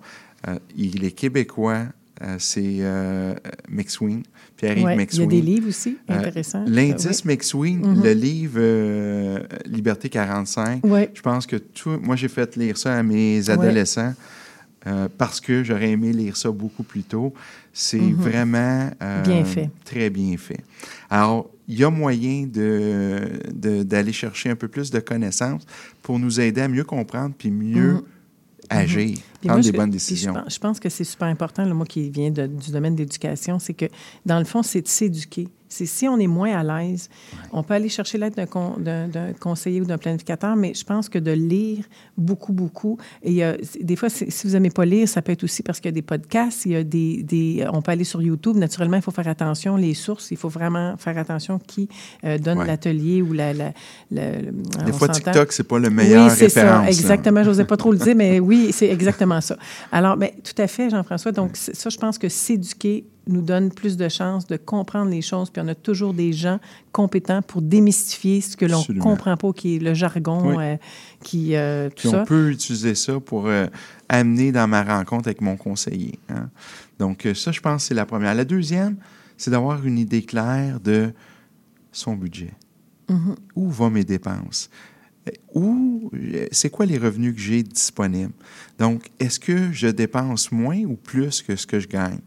euh, il est québécois, euh, c'est euh, McSween, Pierre-Yves Ouais, McSween. Il y a des livres aussi Euh, intéressants. L'indice Oui. McSween, Mhm. le livre Liberté 45, Ouais. je pense que tout. Moi, j'ai fait lire ça à mes adolescents euh, parce que j'aurais aimé lire ça beaucoup plus tôt. C'est Mhm. vraiment. euh, Bien fait. Très bien fait. Alors, il y a moyen de, de- d'aller chercher un peu plus de connaissances pour nous aider à mieux comprendre puis mieux Mhm. agir, Puis prendre moi, des je- bonnes pense- Je pense que c'est super important, là, moi qui viens de- du domaine de l'éducation, c'est que dans le fond, c'est de s'éduquer. C'est si on est moins à l'aise, on peut aller chercher l'aide d'un, con- conseiller ou d'un planificateur, mais je pense que de lire beaucoup, beaucoup. Et euh, des fois, si vous n'aimez pas lire, ça peut être aussi parce qu'il y a des podcasts, il y a des, des- on peut aller sur YouTube. Naturellement, il faut faire attention, les sources, il faut vraiment faire attention qui euh, donne Ouais. l'atelier ou la. la- la- le- Des fois. TikTok, c'est pas le meilleur Oui, c'est ça, là. exactement. Je n'osais pas trop le dire, mais oui, c'est (laughs) exactement ça. Alors, ben, tout à fait, Jean-François. Donc, c'est- ça, je pense que s'éduquer nous donne plus de chances de comprendre les choses, puis on a toujours des gens compétents pour démystifier ce que l'on ne comprend pas, qui est le jargon, Oui. euh, qui euh, tout Puis ça. on peut utiliser ça pour euh, amener dans ma rencontre avec mon conseiller. hein. Donc, ça, je pense c'est la première. La deuxième, c'est d'avoir une idée claire de son budget. Mhm. Où vont mes dépenses? Euh, c'est quoi les revenus que j'ai disponibles? Donc, est-ce que je dépense moins ou plus que ce que je gagne?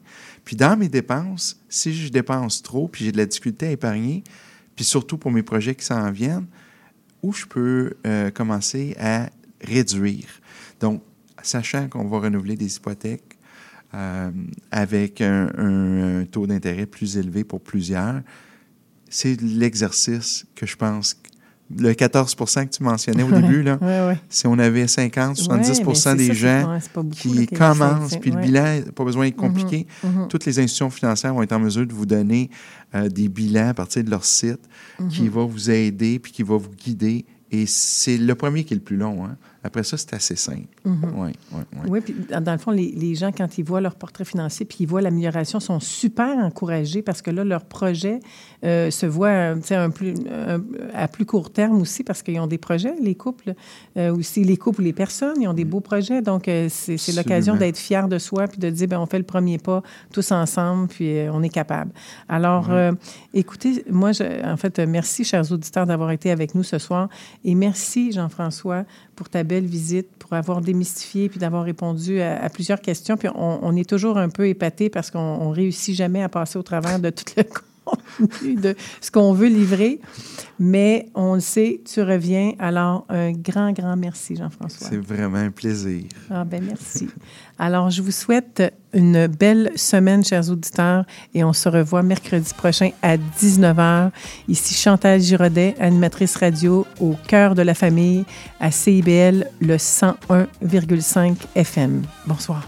Puis dans mes dépenses, si je dépense trop, puis j'ai de la difficulté à épargner, puis surtout pour mes projets qui s'en viennent, où je peux euh, commencer à réduire? Donc, sachant qu'on va renouveler des hypothèques euh, avec un taux d'intérêt plus élevé pour plusieurs, c'est l'exercice que je pense. Le 14% que tu mentionnais au (laughs) début, là, Ouais, ouais. si on avait 50, 70 Ouais, des gens beaucoup, qui là, qui- commencent, puis le bilan, pas besoin d'être compliqué. Mhm, mhm. Toutes les institutions financières vont être en mesure de vous donner euh, des bilans à partir de leur site qui Mhm. va vous aider puis qui va vous guider. Et c'est le premier qui est le plus long. hein. Après ça, c'est assez simple. Oui, oui, oui. Oui, puis dans le fond, les, les gens, quand ils voient leur portrait financier puis ils voient l'amélioration, sont super encouragés parce que là, leur projet euh, se voit euh, un plus, un- à plus court terme aussi parce qu'ils ont des projets, les couples, euh, aussi les couples ou les personnes, ils ont des beaux projets. Donc, euh, c'est l'occasion d'être fier de soi puis de dire, ben on fait le premier pas tous ensemble puis euh, on est capable. Alors, euh, écoutez, moi, je- en fait, euh, merci, chers auditeurs, d'avoir été avec nous ce soir et merci, Jean-François, pour ta belle visite, pour avoir démystifié puis d'avoir répondu à, plusieurs questions. Puis on, est toujours un peu épaté parce qu'on on réussit jamais à passer au travers de tout le (laughs) contenu de ce qu'on veut livrer. Mais on le sait, tu reviens. Alors, un grand, grand merci, Jean-François. C'est vraiment un plaisir. Ah ben merci. Alors, je vous souhaite une belle semaine, chers auditeurs, et on se revoit mercredi prochain à 19h. Ici Chantal Giraudet, animatrice radio au cœur de la famille à CIBL, le 101,5 FM. Bonsoir.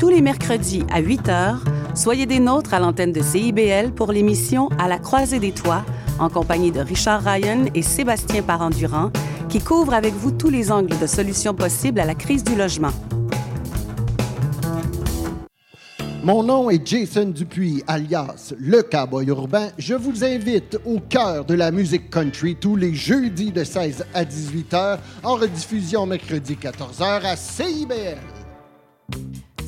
Tous les mercredis à 8 h, soyez des nôtres à l'antenne de CIBL pour l'émission À la croisée des toits, en compagnie de Richard Ryan et Sébastien Parent-Durand, qui couvrent avec vous tous les angles de solutions possibles à la crise du logement. Mon nom est Jason Dupuis, alias Le Cowboy Urbain. Je vous invite au cœur de la musique country tous les jeudis de 16 à 18 h, en rediffusion mercredi 14 h à CIBL.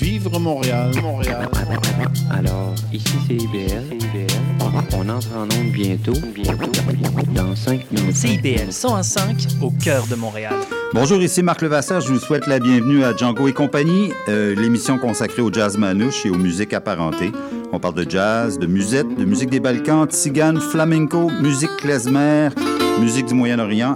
Vivre Montréal, Montréal. Alors, ici c'est IBL. On entre en onde bientôt, bientôt, dans 5 minutes. CIBL 105 au cœur de Montréal. Bonjour, ici Marc Levasseur. Je vous souhaite la bienvenue à Django et compagnie, euh, l'émission consacrée au jazz manouche et aux musiques apparentées. On parle de jazz, de musette, de musique des Balkans, tzigane, flamenco, musique klezmer, musique du Moyen-Orient